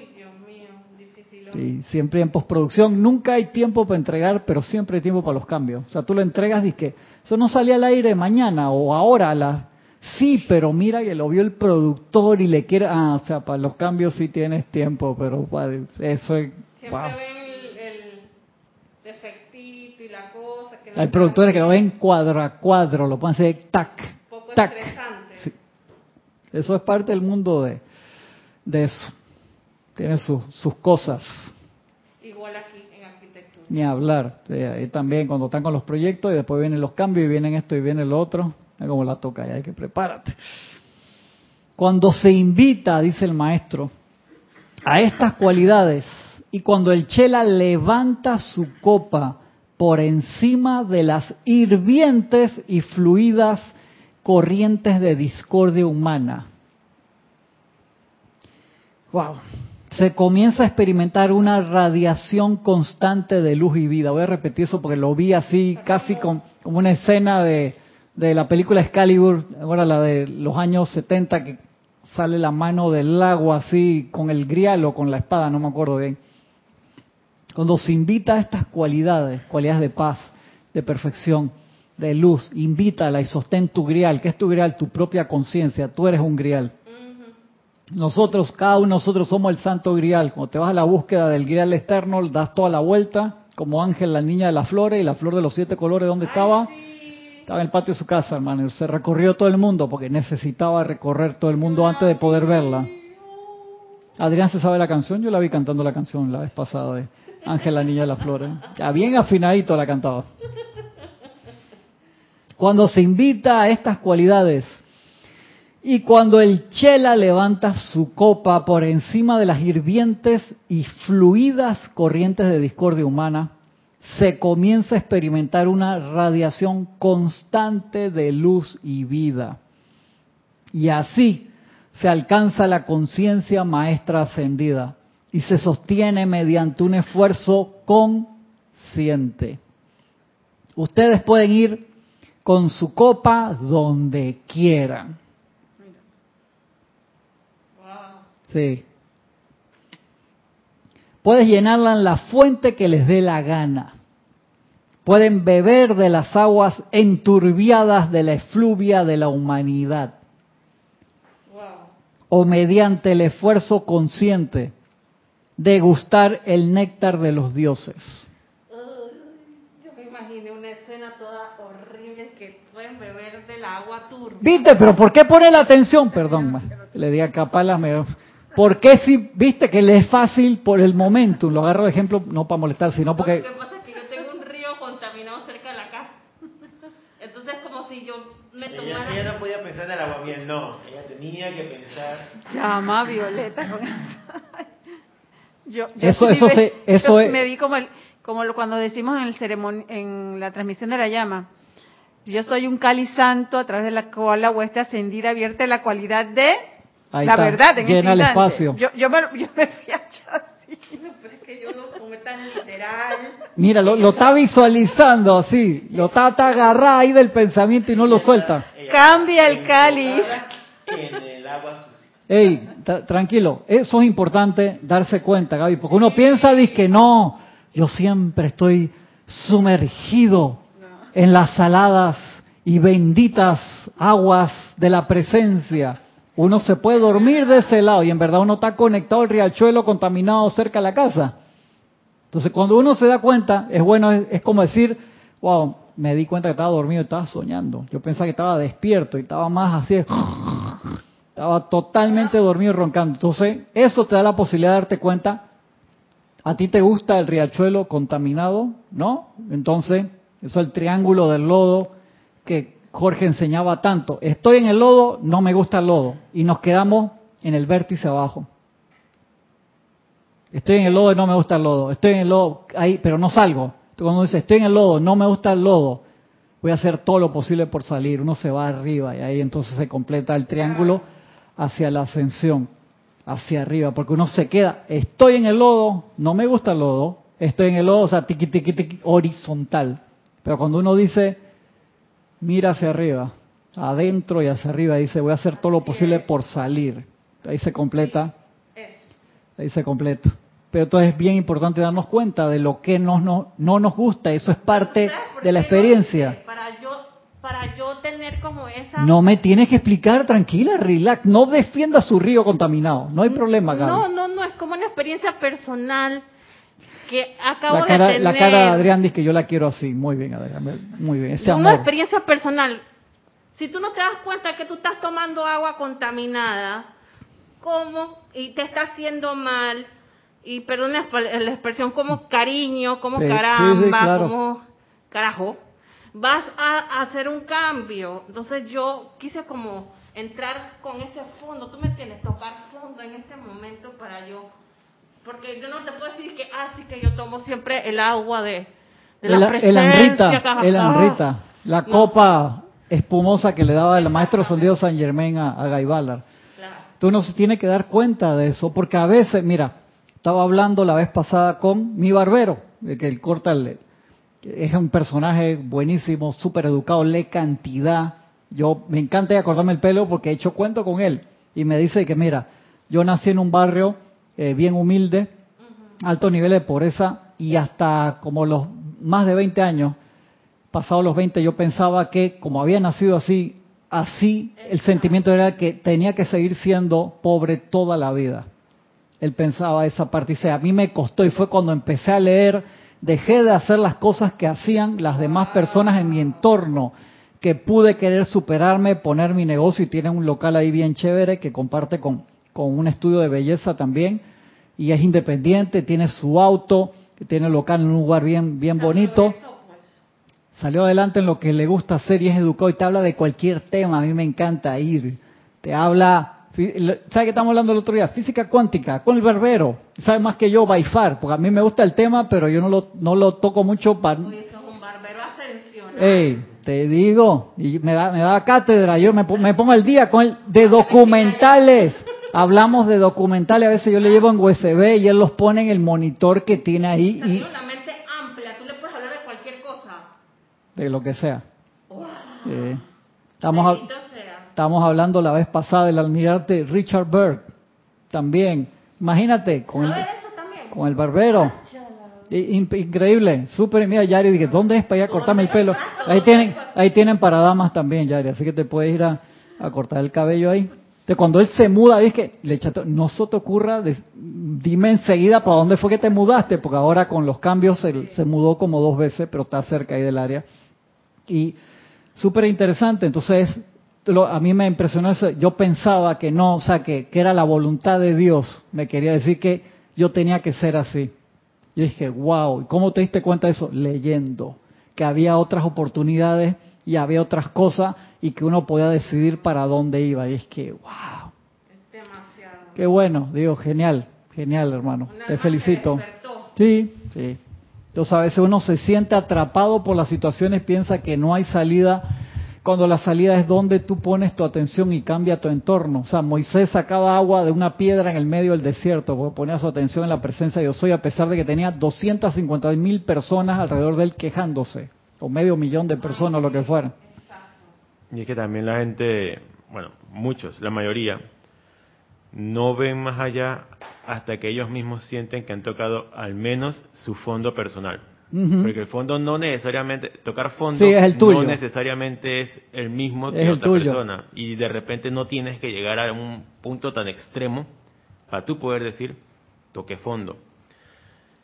Y siempre en postproducción nunca hay tiempo para entregar, pero siempre hay tiempo para los cambios. O sea, tú lo entregas y que eso no salía al aire mañana o ahora a las Sí, pero mira que lo vio el productor y le quiere... Ah, o sea, para los cambios sí tienes tiempo, pero eso es... Siempre ven el, defectito y la cosa... Que Hay productores que lo ven cuadro a cuadro, lo pueden hacer tac, poco tac. Sí. Eso es parte del mundo de, de eso tiene sus, sus cosas. Igual aquí en arquitectura. Ni hablar. Ahí también cuando están con los proyectos y después vienen los cambios y vienen esto y viene lo otro, como la toca, ya hay que prepárate. Cuando se invita, dice el maestro, a estas cualidades y cuando el chela levanta su copa por encima de las hirvientes y fluidas corrientes de discordia humana. Wow se comienza a experimentar una radiación constante de luz y vida. Voy a repetir eso porque lo vi así, casi como, una escena de, de la película Excalibur, ahora la de los años 70, que sale la mano del agua así, con el grial o con la espada, no me acuerdo bien. Cuando se invita a estas cualidades, cualidades de paz, de perfección, de luz, invítala y sostén tu grial. ¿Qué es tu grial? Tu propia conciencia. Tú eres un grial. Nosotros, cada uno de nosotros somos el santo grial. Cuando te vas a la búsqueda del grial externo, das toda la vuelta, como Ángel, la niña de las flores, y la flor de los siete colores, ¿dónde estaba? Estaba en el patio de su casa, hermano. Se recorrió todo el mundo porque necesitaba recorrer todo el mundo antes de poder verla. Adrián se sabe la canción, yo la vi cantando la canción la vez pasada de Ángel, la niña de las flores. Ya bien afinadito la cantaba. Cuando se invita a estas cualidades y cuando el chela levanta su copa por encima de las hirvientes y fluidas corrientes de discordia humana, se comienza a experimentar una radiación constante de luz y vida. Y así se alcanza la conciencia maestra ascendida y se sostiene mediante un esfuerzo consciente. Ustedes pueden ir con su copa donde quieran Sí. Puedes llenarla en la fuente que les dé la gana. Pueden beber de las aguas enturbiadas de la efluvia de la humanidad. O mediante el esfuerzo consciente de gustar el néctar de los dioses. yo me imaginé una escena toda horrible que pueden beber del agua turbia. ¿Viste? Pero ¿por qué pone la atención? Perdón, le di a Capala, me ¿Por qué si viste que le es fácil por el momento? Lo agarro de ejemplo no para molestar, sino porque... Lo que pasa es que yo tengo un río contaminado cerca de la casa. Entonces es como si yo me tomara... Ella, no podía pensar en el agua bien, no. Ella tenía que pensar... Llama a Violeta con yo, yo eso, eso, se, eso es... Me vi como, el, como cuando decimos en, el en la transmisión de la llama. Yo soy un cáliz santo a través de la cual la hueste ascendida vierte la cualidad de la verdad, en llena el espacio. Yo, yo, me, yo me fui a así. <laughs> pero es que yo no como tan literal. Mira, lo, lo está visualizando así, lo está, está agarrado ahí del pensamiento y no lo suelta. Cambia el cáliz. En el agua sucia. Ey, tranquilo, eso es importante darse cuenta, Gaby, porque uno piensa, dice que no, yo siempre estoy sumergido en las saladas y benditas aguas de la presencia. Uno se puede dormir de ese lado y en verdad uno está conectado al riachuelo contaminado cerca de la casa. Entonces cuando uno se da cuenta, es bueno, es, como decir, wow, me di cuenta que estaba dormido y estaba soñando. Yo pensaba que estaba despierto y estaba más así, <laughs> estaba totalmente dormido y roncando. Entonces eso te da la posibilidad de darte cuenta, a ti te gusta el riachuelo contaminado, ¿no? Entonces, eso es el triángulo del lodo que Jorge enseñaba tanto. Estoy en el lodo, no me gusta el lodo. Y nos quedamos en el vértice abajo. Estoy en el lodo y no me gusta el lodo. Estoy en el lodo, ahí, pero no salgo. Cuando dice estoy en el lodo, no me gusta el lodo, voy a hacer todo lo posible por salir. Uno se va arriba y ahí entonces se completa el triángulo hacia la ascensión, hacia arriba, porque uno se queda, estoy en el lodo, no me gusta el lodo, estoy en el lodo, o sea, tiqui, tiqui, tiqui, horizontal. Pero cuando uno dice, mira hacia arriba, adentro y hacia arriba, dice, voy a hacer todo lo posible por salir. Ahí se completa. Ahí se completa. Pero entonces es bien importante darnos cuenta de lo que no, no, no nos gusta, eso es parte de la experiencia. Para yo, para yo tener como esa... No me tienes que explicar, tranquila, relax, no defienda su río contaminado, no hay problema, Gaby. No, no, no, es como una experiencia personal que acabo la cara, de tener. La cara de Adrián dice que yo la quiero así. Muy bien, Adrián. Muy bien. Ese Una experiencia personal. Si tú no te das cuenta que tú estás tomando agua contaminada, ¿cómo? Y te está haciendo mal. Y perdón la expresión, como cariño, como caramba, como carajo. Vas a hacer un cambio. Entonces yo quise como entrar con ese fondo. Tú me tienes tocar fondo en ese momento para yo porque yo no te puedo decir que, ah, sí que yo tomo siempre el agua de, la el, presencia. El anrita, el anrita, la copa espumosa que le daba el maestro Sondido San Germain a, a Gaibalar. Claro. Tú no se tiene que dar cuenta de eso, porque a veces, mira, estaba hablando la vez pasada con mi barbero, que el corta el, es un personaje buenísimo, súper educado, lee cantidad. Yo me encanta acordarme el pelo porque he hecho cuento con él y me dice que mira, yo nací en un barrio eh, bien humilde, alto nivel de pobreza y hasta como los más de 20 años, pasados los 20, yo pensaba que como había nacido así, así el sentimiento era que tenía que seguir siendo pobre toda la vida. Él pensaba esa parte y a mí me costó y fue cuando empecé a leer, dejé de hacer las cosas que hacían las demás personas en mi entorno, que pude querer superarme, poner mi negocio y tiene un local ahí bien chévere que comparte con con un estudio de belleza también, y es independiente, tiene su auto, tiene local en un lugar bien, bien bonito. salió adelante en lo que le gusta hacer y es educado y te habla de cualquier tema. A mí me encanta ir. Te habla ¿Sabe que estamos hablando el otro día? Física cuántica, con el barbero. Sabe más que yo, Baifar, porque a mí me gusta el tema, pero yo no lo, no lo toco mucho para... Oye, eso es un barbero ascensional. Ey, te digo, y me da, me da cátedra, yo me, me pongo al día con el de documentales. Hablamos de documentales, a veces yo le llevo en USB y él los pone en el monitor que tiene ahí. y, tiene una mente amplia, tú le puedes hablar de cualquier cosa. De lo que sea. Estamos, Estábamos hablando la vez pasada del almirante Richard Byrd. También. Imagínate, con, el, con el barbero. Increíble, súper. Mira, Yari, dije, ¿dónde es para ir a cortarme el pelo? Ahí tienen, ahí tienen para damas también, Yari, así que te puedes ir a, cortar el cabello ahí. Cuando él se muda, que le no se te ocurra, dime enseguida para dónde fue que te mudaste, porque ahora con los cambios se, mudó como dos veces, pero está cerca ahí del área. Y súper interesante, entonces a mí me impresionó eso. Yo pensaba que no, o sea, que, que, era la voluntad de Dios. Me quería decir que yo tenía que ser así. Yo dije, wow, ¿y cómo te diste cuenta de eso? Leyendo, que había otras oportunidades y había otras cosas y que uno podía decidir para dónde iba. Y es que, wow. Es demasiado. Qué bueno, digo, genial, genial, hermano. te felicito. Sí, sí. Entonces a veces uno se siente atrapado por las situaciones, piensa que no hay salida cuando la salida es donde tú pones tu atención y cambia tu entorno. O sea, Moisés sacaba agua de una piedra en el medio del desierto porque ponía su atención en la presencia de Dios hoy, a pesar de que tenía 250 mil personas alrededor de él quejándose, o medio millón de personas, lo que fuera. Y es que también la gente, bueno, muchos, la mayoría, no ven más allá hasta que ellos mismos sienten que han tocado al menos su fondo personal. Porque el fondo no necesariamente, tocar fondo no necesariamente es el mismo que otra persona. Y de repente no tienes que llegar a un punto tan extremo para tú poder decir, toque fondo.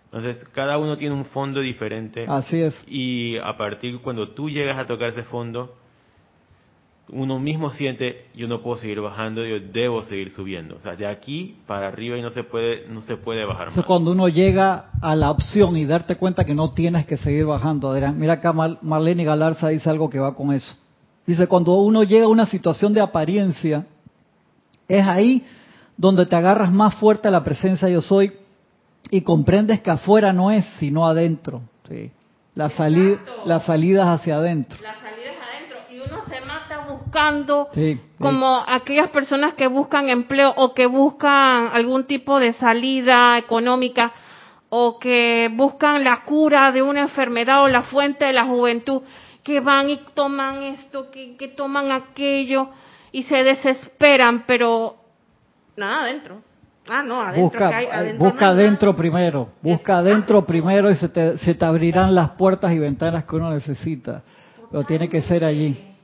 Entonces, cada uno tiene un fondo diferente. Así es. Y a partir cuando tú llegas a tocar ese fondo, uno mismo siente yo no puedo seguir bajando yo debo seguir subiendo. O sea de aquí para arriba y no se puede no se puede bajar eso cuando uno llega a la opción y darte cuenta que no tienes que seguir bajando mira acá Marlene Galarza dice algo que va con eso. Dice cuando uno llega a una situación de apariencia es ahí donde te agarras más fuerte a la presencia yo soy y comprendes que afuera no es sino adentro. Sí. la salida las salidas hacia adentro buscando, como aquellas personas que buscan empleo o que buscan algún tipo de salida económica o que buscan la cura de una enfermedad o la fuente de la juventud, que van y toman esto, que, toman aquello y se desesperan, pero nada adentro. Ah, no, adentro. Busca, adentro, busca adentro primero, busca adentro primero y se te, se te abrirán las puertas y ventanas que uno necesita. Pero tiene que ser allí.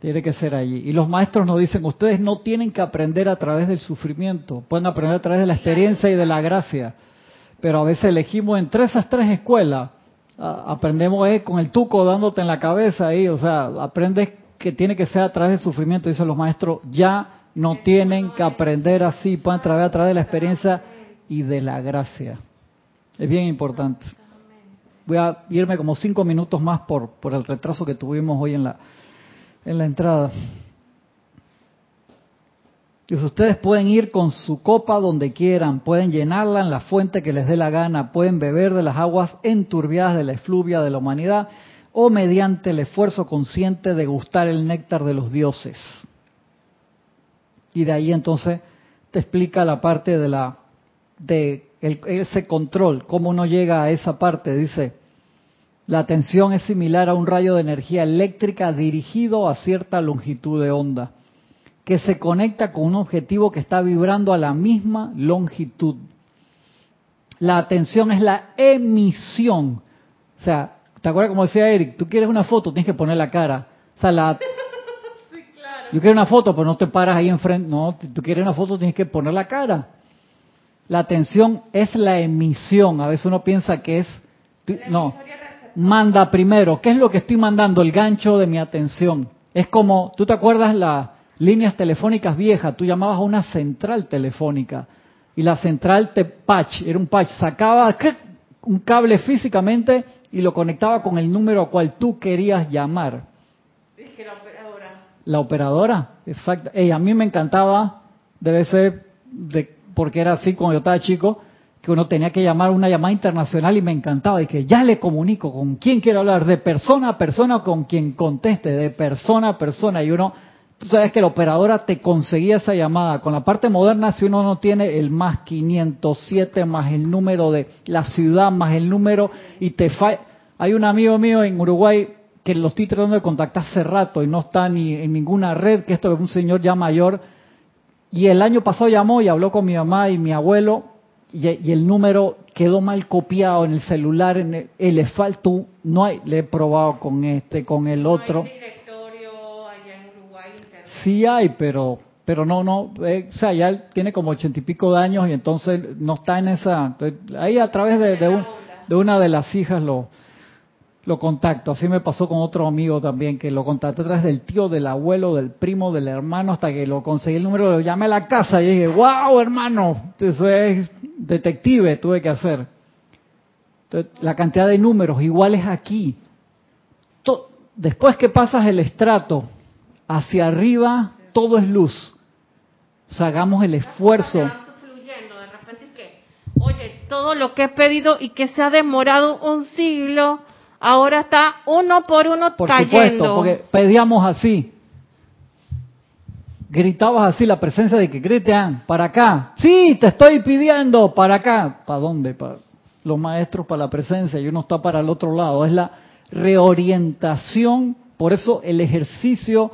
Tiene que ser allí. Y los maestros nos dicen, ustedes no tienen que aprender a través del sufrimiento, pueden aprender a través de la experiencia y de la gracia. Pero a veces elegimos entre esas tres escuelas, aprendemos eh, con el tuco dándote en la cabeza ahí, o sea, aprendes que tiene que ser a través del sufrimiento, dicen los maestros, ya no tienen que aprender así, pueden través a través de la experiencia y de la gracia. Es bien importante. Voy a irme como cinco minutos más por, por el retraso que tuvimos hoy en la, en la entrada. Y ustedes pueden ir con su copa donde quieran, pueden llenarla en la fuente que les dé la gana, pueden beber de las aguas enturbiadas de la efluvia de la humanidad o mediante el esfuerzo consciente de gustar el néctar de los dioses. Y de ahí entonces te explica la parte de la de ese control, cómo uno llega a esa parte, dice, la tensión es similar a un rayo de energía eléctrica dirigido a cierta longitud de onda, que se conecta con un objetivo que está vibrando a la misma longitud. La atención es la emisión. O sea, ¿te acuerdas como decía Eric? Tú quieres una foto, tienes que poner la cara. O sea, la... <laughs> Yo quiero una foto, pero no te paras ahí enfrente. No, tú quieres una foto, tienes que poner la cara. La atención es la emisión. A veces uno piensa que es... No, manda primero. ¿Qué es lo que estoy mandando? El gancho de mi atención. Es como, ¿tú te acuerdas las líneas telefónicas viejas? Tú llamabas a una central telefónica y la central te patch, era un patch, sacaba un cable físicamente y lo conectaba con el número a cual tú querías llamar. Dije la operadora. La operadora, exacto. Ey, a mí me encantaba, debe ser de, porque era así cuando yo estaba chico, que uno tenía que llamar una llamada internacional y me encantaba. Y que ya le comunico con quién quiero hablar, de persona a persona con quien conteste, de persona a persona. Y uno Tú sabes que la operadora te conseguía esa llamada. Con la parte moderna, si uno no tiene el más 507, más el número de la ciudad, más el número, y te falla. Hay un amigo mío en Uruguay que lo estoy tratando de contactar hace rato y no está ni en ninguna red, que esto es un señor ya mayor. Y el año pasado llamó y habló con mi mamá y mi abuelo, y, el número quedó mal copiado en el celular, en el, le faltó, no hay, le he probado con este, con el otro. Sí hay, pero pero no, no, eh, o sea, ya él tiene como ochenta y pico de años y entonces no está en esa, ahí a través de, de, una de las hijas lo, lo contacto. Así me pasó con otro amigo también, que lo contacté través del tío, del abuelo, del primo, del hermano, hasta que lo conseguí el número, lo llamé a la casa y dije, wow, hermano, eso es detective, tuve que hacer. Entonces, la cantidad de números iguales aquí. Después que pasas el estrato, hacia arriba todo es luz. O sea, hagamos el esfuerzo. Es oye, todo lo que he pedido y que se ha demorado un siglo, ahora está uno por uno por supuesto, porque pedíamos así. Gritabas así la presencia de que gritean, para acá. Sí, te estoy pidiendo, para acá. ¿Para dónde? Para los maestros, para la presencia, y uno está para el otro lado. Es la reorientación, por eso el ejercicio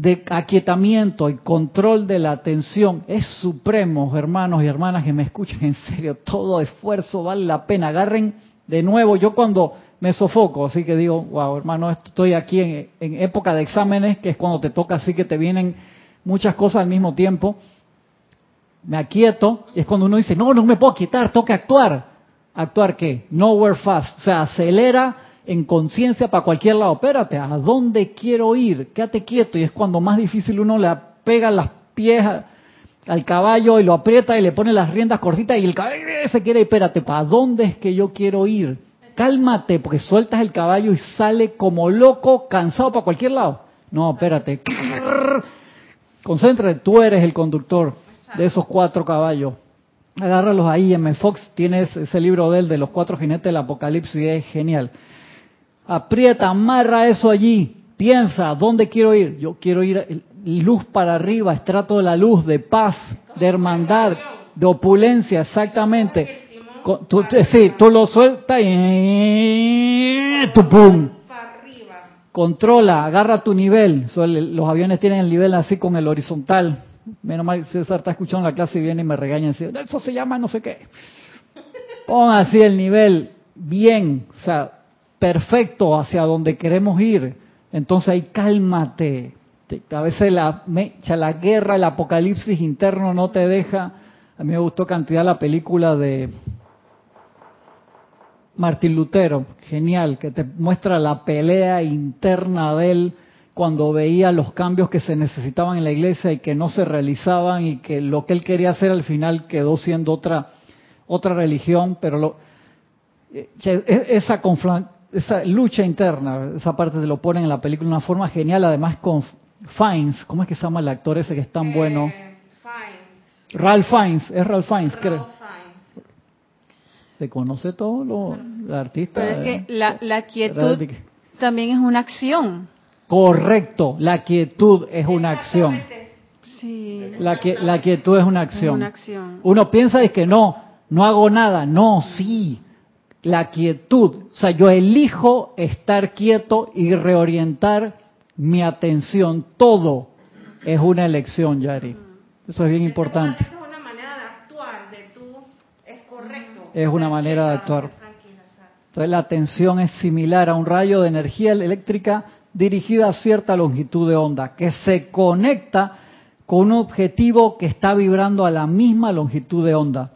de aquietamiento y control de la atención es supremo, hermanos y hermanas que me escuchen en serio, todo esfuerzo vale la pena. Agarren de nuevo, yo cuando me sofoco, así que digo, wow, hermano, estoy aquí en, época de exámenes, que es cuando te toca así que te vienen muchas cosas al mismo tiempo, me aquieto, y es cuando uno dice, no, no me puedo quietar, toca actuar. ¿Actuar qué? Nowhere fast, o sea, acelera en conciencia para cualquier lado. Espérate, ¿a dónde quiero ir? Quédate quieto. Y es cuando más difícil uno le pega las pies al caballo y lo aprieta y le pone las riendas cortitas y el caballo se quiere, espérate, ¿para dónde es que yo quiero ir? Cálmate, porque sueltas el caballo y sale como loco, cansado para cualquier lado. No, espérate. <laughs> Concéntrate, tú eres el conductor de esos cuatro caballos. Agárralos ahí. M. Fox tiene ese libro de él, de los cuatro jinetes del apocalipsis, es genial aprieta, amarra eso allí, piensa, ¿dónde quiero ir? Yo quiero ir luz para arriba, estrato de la luz, de paz, de hermandad, de opulencia, exactamente. Tú, sí, tú lo sueltas y tu pum. Controla, agarra tu nivel. Los aviones tienen el nivel así con el horizontal. Menos mal César está escuchando la clase y viene y me regaña y dice, eso se llama no sé qué. Pon así el nivel bien, o sea, perfecto hacia donde queremos ir. Entonces ahí cálmate. A veces la, la guerra, el apocalipsis interno no te deja. A mí me gustó cantidad la película de Martín Lutero, genial, que te muestra la pelea interna de él cuando veía los cambios que se necesitaban en la iglesia y que no se realizaban y que lo que él quería hacer al final quedó siendo otra otra religión, pero lo, eh, esa esa lucha interna, esa parte te lo ponen en la película de una forma genial, además con Fiennes, ¿cómo es que se llama el actor ese que es tan bueno? Eh, Ralph Fiennes, es Ralph Fiennes, creo. Se conoce todo lo artista. Pero es que la, la quietud también es una acción. Correcto, la quietud es una acción. Sí. La, la quietud es una acción. una acción. Uno piensa es que no, no hago nada. No, sí la quietud. O sea, yo elijo estar quieto y reorientar mi atención. Todo es una elección, Yari. Eso es bien importante. Es una manera de actuar, de tú, es correcto. Es una manera de actuar. Entonces la atención es similar a un rayo de energía eléctrica dirigida a cierta longitud de onda, que se conecta con un objetivo que está vibrando a la misma longitud de onda.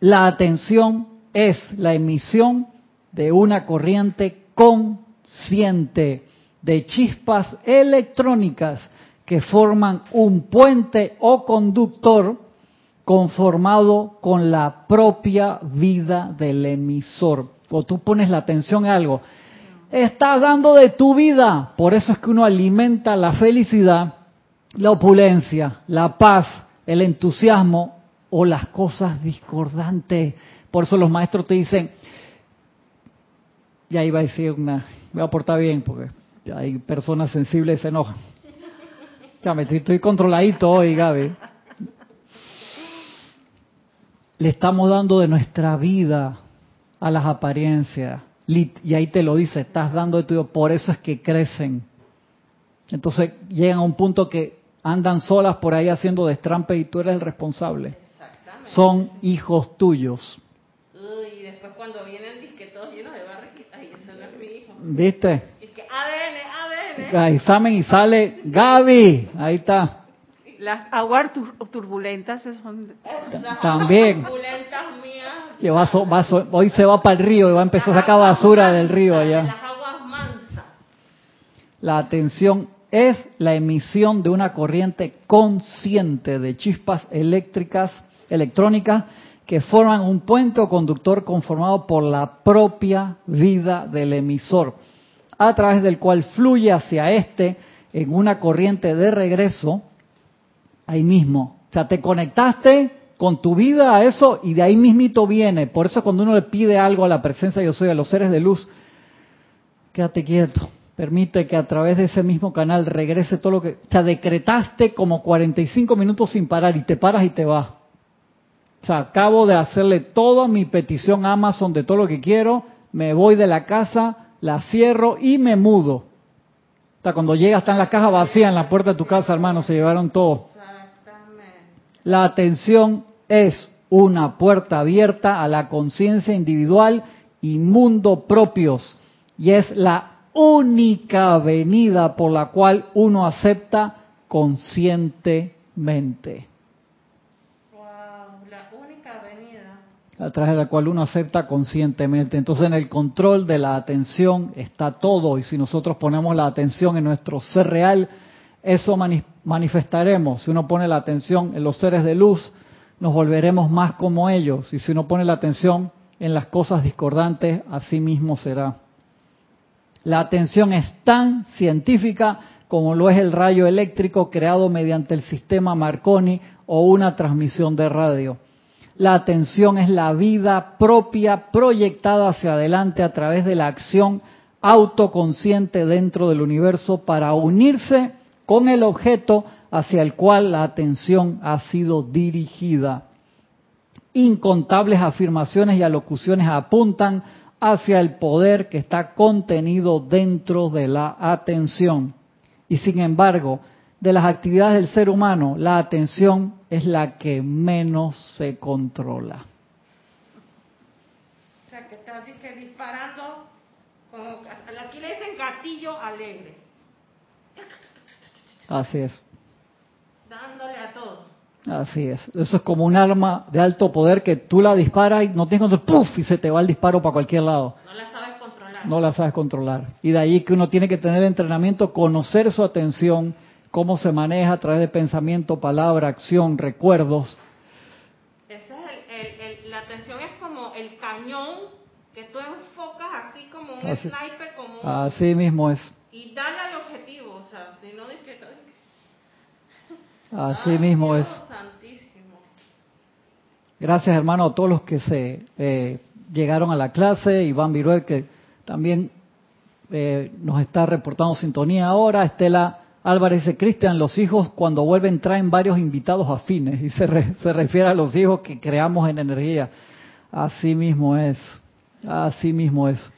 La atención es la emisión de una corriente consciente de chispas electrónicas que forman un puente o conductor conformado con la propia vida del emisor. O tú pones la atención en algo, estás dando de tu vida. Por eso es que uno alimenta la felicidad, la opulencia, la paz, el entusiasmo o las cosas discordantes. Por eso los maestros te dicen, ya iba a decir una, voy a portar bien porque hay personas sensibles que se enojan. Ya me estoy controladito hoy, Gaby. Le estamos dando de nuestra vida a las apariencias. Y ahí te lo dice, estás dando de tu por eso es que crecen. Entonces llegan a un punto que andan solas por ahí haciendo destrampe y tú eres el responsable. Son hijos tuyos. y después cuando vienen disquetos llenos de y ese no es mi hijo. ¿Viste? Es que ADN, ADN. Examen y sale Gaby. Ahí está. Las aguas turbulentas son... También. Turbulentas mías. Que hoy se va para el río y va a empezar a sacar basura del río allá. Las aguas mansas. La atención es la emisión de una corriente consciente de chispas eléctricas, electrónicas que forman un puente o conductor conformado por la propia vida del emisor, a través del cual fluye hacia este en una corriente de regreso ahí mismo. O sea, te conectaste con tu vida a eso y de ahí mismito viene. Por eso cuando uno le pide algo a la presencia yo soy, a los seres de luz, quédate quieto. Permite que a través de ese mismo canal regrese todo lo que... O sea, decretaste como 45 minutos sin parar y te paras y te vas. O sea, acabo de hacerle toda mi petición a Amazon de todo lo que quiero, me voy de la casa, la cierro y me mudo. O sea, cuando llegas están las cajas vacías en la puerta de tu casa, hermano, se llevaron todo. La atención es una puerta abierta a la conciencia individual y mundo propios y es la única avenida por la cual uno acepta conscientemente. la única avenida. A través de la cual uno acepta conscientemente. Entonces en el control de la atención está todo y si nosotros ponemos la atención en nuestro ser real, eso manifestaremos. Si uno pone la atención en los seres de luz, nos volveremos más como ellos. Y si uno pone la atención en las cosas discordantes, así mismo será. La atención es tan científica como lo es el rayo eléctrico creado mediante el sistema Marconi o una transmisión de radio. La atención es la vida propia proyectada hacia adelante a través de la acción autoconsciente dentro del universo para unirse con el objeto hacia el cual la atención ha sido dirigida. Incontables afirmaciones y alocuciones apuntan hacia el poder que está contenido dentro de la atención. Y sin embargo, de las actividades del ser humano, la atención es la que menos se controla. O sea, que estás disparando, aquí le dicen gatillo alegre. Así es. Dándole a todo. Así es. Eso es como un arma de alto poder que tú la disparas y no tienes control, ¡puf! y se te va el disparo para cualquier lado. No la sabes controlar. No la sabes controlar. Y de ahí que uno tiene que tener entrenamiento, conocer su atención, cómo se maneja a través de pensamiento, palabra, acción, recuerdos. Ese es el, la atención es como el cañón que tú enfocas así como un sniper, como Así mismo es. Y dale al objetivo, o sea, si no Así mismo es. Gracias, hermano, a todos los que se eh, llegaron a la clase. Iván Viruel, que también eh, nos está reportando sintonía ahora. Estela Álvarez Cristian, los hijos cuando vuelven traen varios invitados afines. <laughs> Y se, se refiere a los hijos que creamos en energía. Así mismo es. Así mismo es.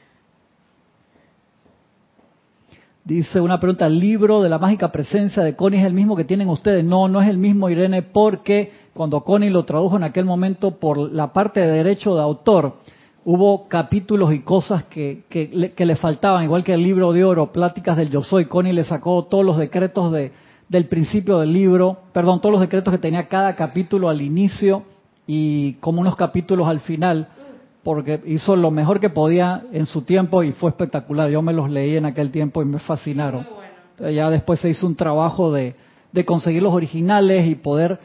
Dice una pregunta, ¿el libro de la mágica presencia de Connie es el mismo que tienen ustedes? No, no es el mismo, Irene, porque cuando Connie lo tradujo en aquel momento por la parte de derecho de autor, hubo capítulos y cosas que, que, le, faltaban, igual que el libro de oro, Pláticas del Yo Soy. Connie le sacó todos los decretos de, del principio del libro, perdón, todos los decretos que tenía cada capítulo al inicio y como unos capítulos al final porque hizo lo mejor que podía en su tiempo y fue espectacular. Yo me los leí en aquel tiempo y me fascinaron. Ya después se hizo un trabajo de, conseguir los originales y poder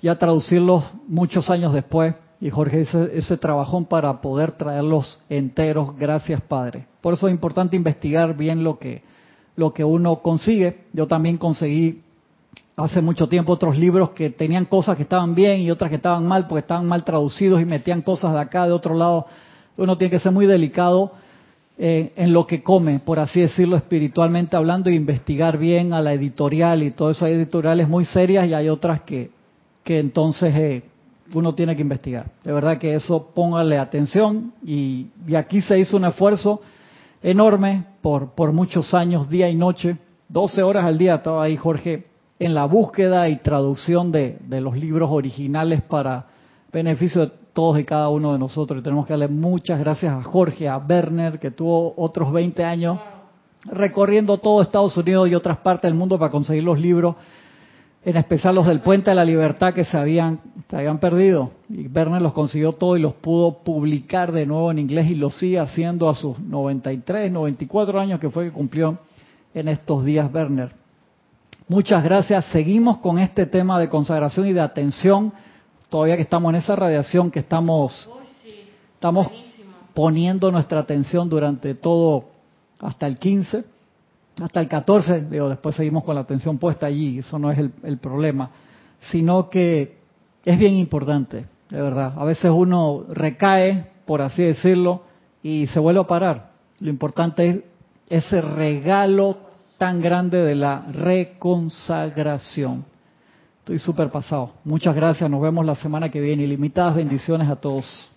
ya traducirlos muchos años después. Y Jorge hizo ese trabajón para poder traerlos enteros. Gracias, Padre. Por eso es importante investigar bien lo que, lo que uno consigue. Yo también conseguí hace mucho tiempo otros libros que tenían cosas que estaban bien y otras que estaban mal porque estaban mal traducidos y metían cosas de acá, de otro lado. Uno tiene que ser muy delicado eh, en lo que come, por así decirlo, espiritualmente hablando, e investigar bien a la editorial y todo eso. Hay editoriales muy serias y hay otras que, que entonces eh, uno tiene que investigar. De verdad que eso póngale atención y, y aquí se hizo un esfuerzo enorme por, por muchos años, día y noche. 12 horas al día estaba ahí Jorge en la búsqueda y traducción de, los libros originales para beneficio de todos y cada uno de nosotros. Y tenemos que darle muchas gracias a Jorge, a Werner, que tuvo otros 20 años recorriendo todo Estados Unidos y otras partes del mundo para conseguir los libros, en especial los del Puente de la Libertad que se habían, se habían perdido. Y Werner los consiguió todo y los pudo publicar de nuevo en inglés y lo sigue haciendo a sus 93, 94 años que fue que cumplió en estos días Werner. Muchas gracias. Seguimos con este tema de consagración y de atención, todavía que estamos en esa radiación que estamos, estamos poniendo nuestra atención durante todo hasta el 15, hasta el 14, digo, después seguimos con la atención puesta allí, eso no es el, el problema, sino que es bien importante, de verdad. A veces uno recae, por así decirlo, y se vuelve a parar. Lo importante es ese regalo tan grande de la reconsagración. Estoy súper pasado. Muchas gracias. Nos vemos la semana que viene. Ilimitadas bendiciones a todos.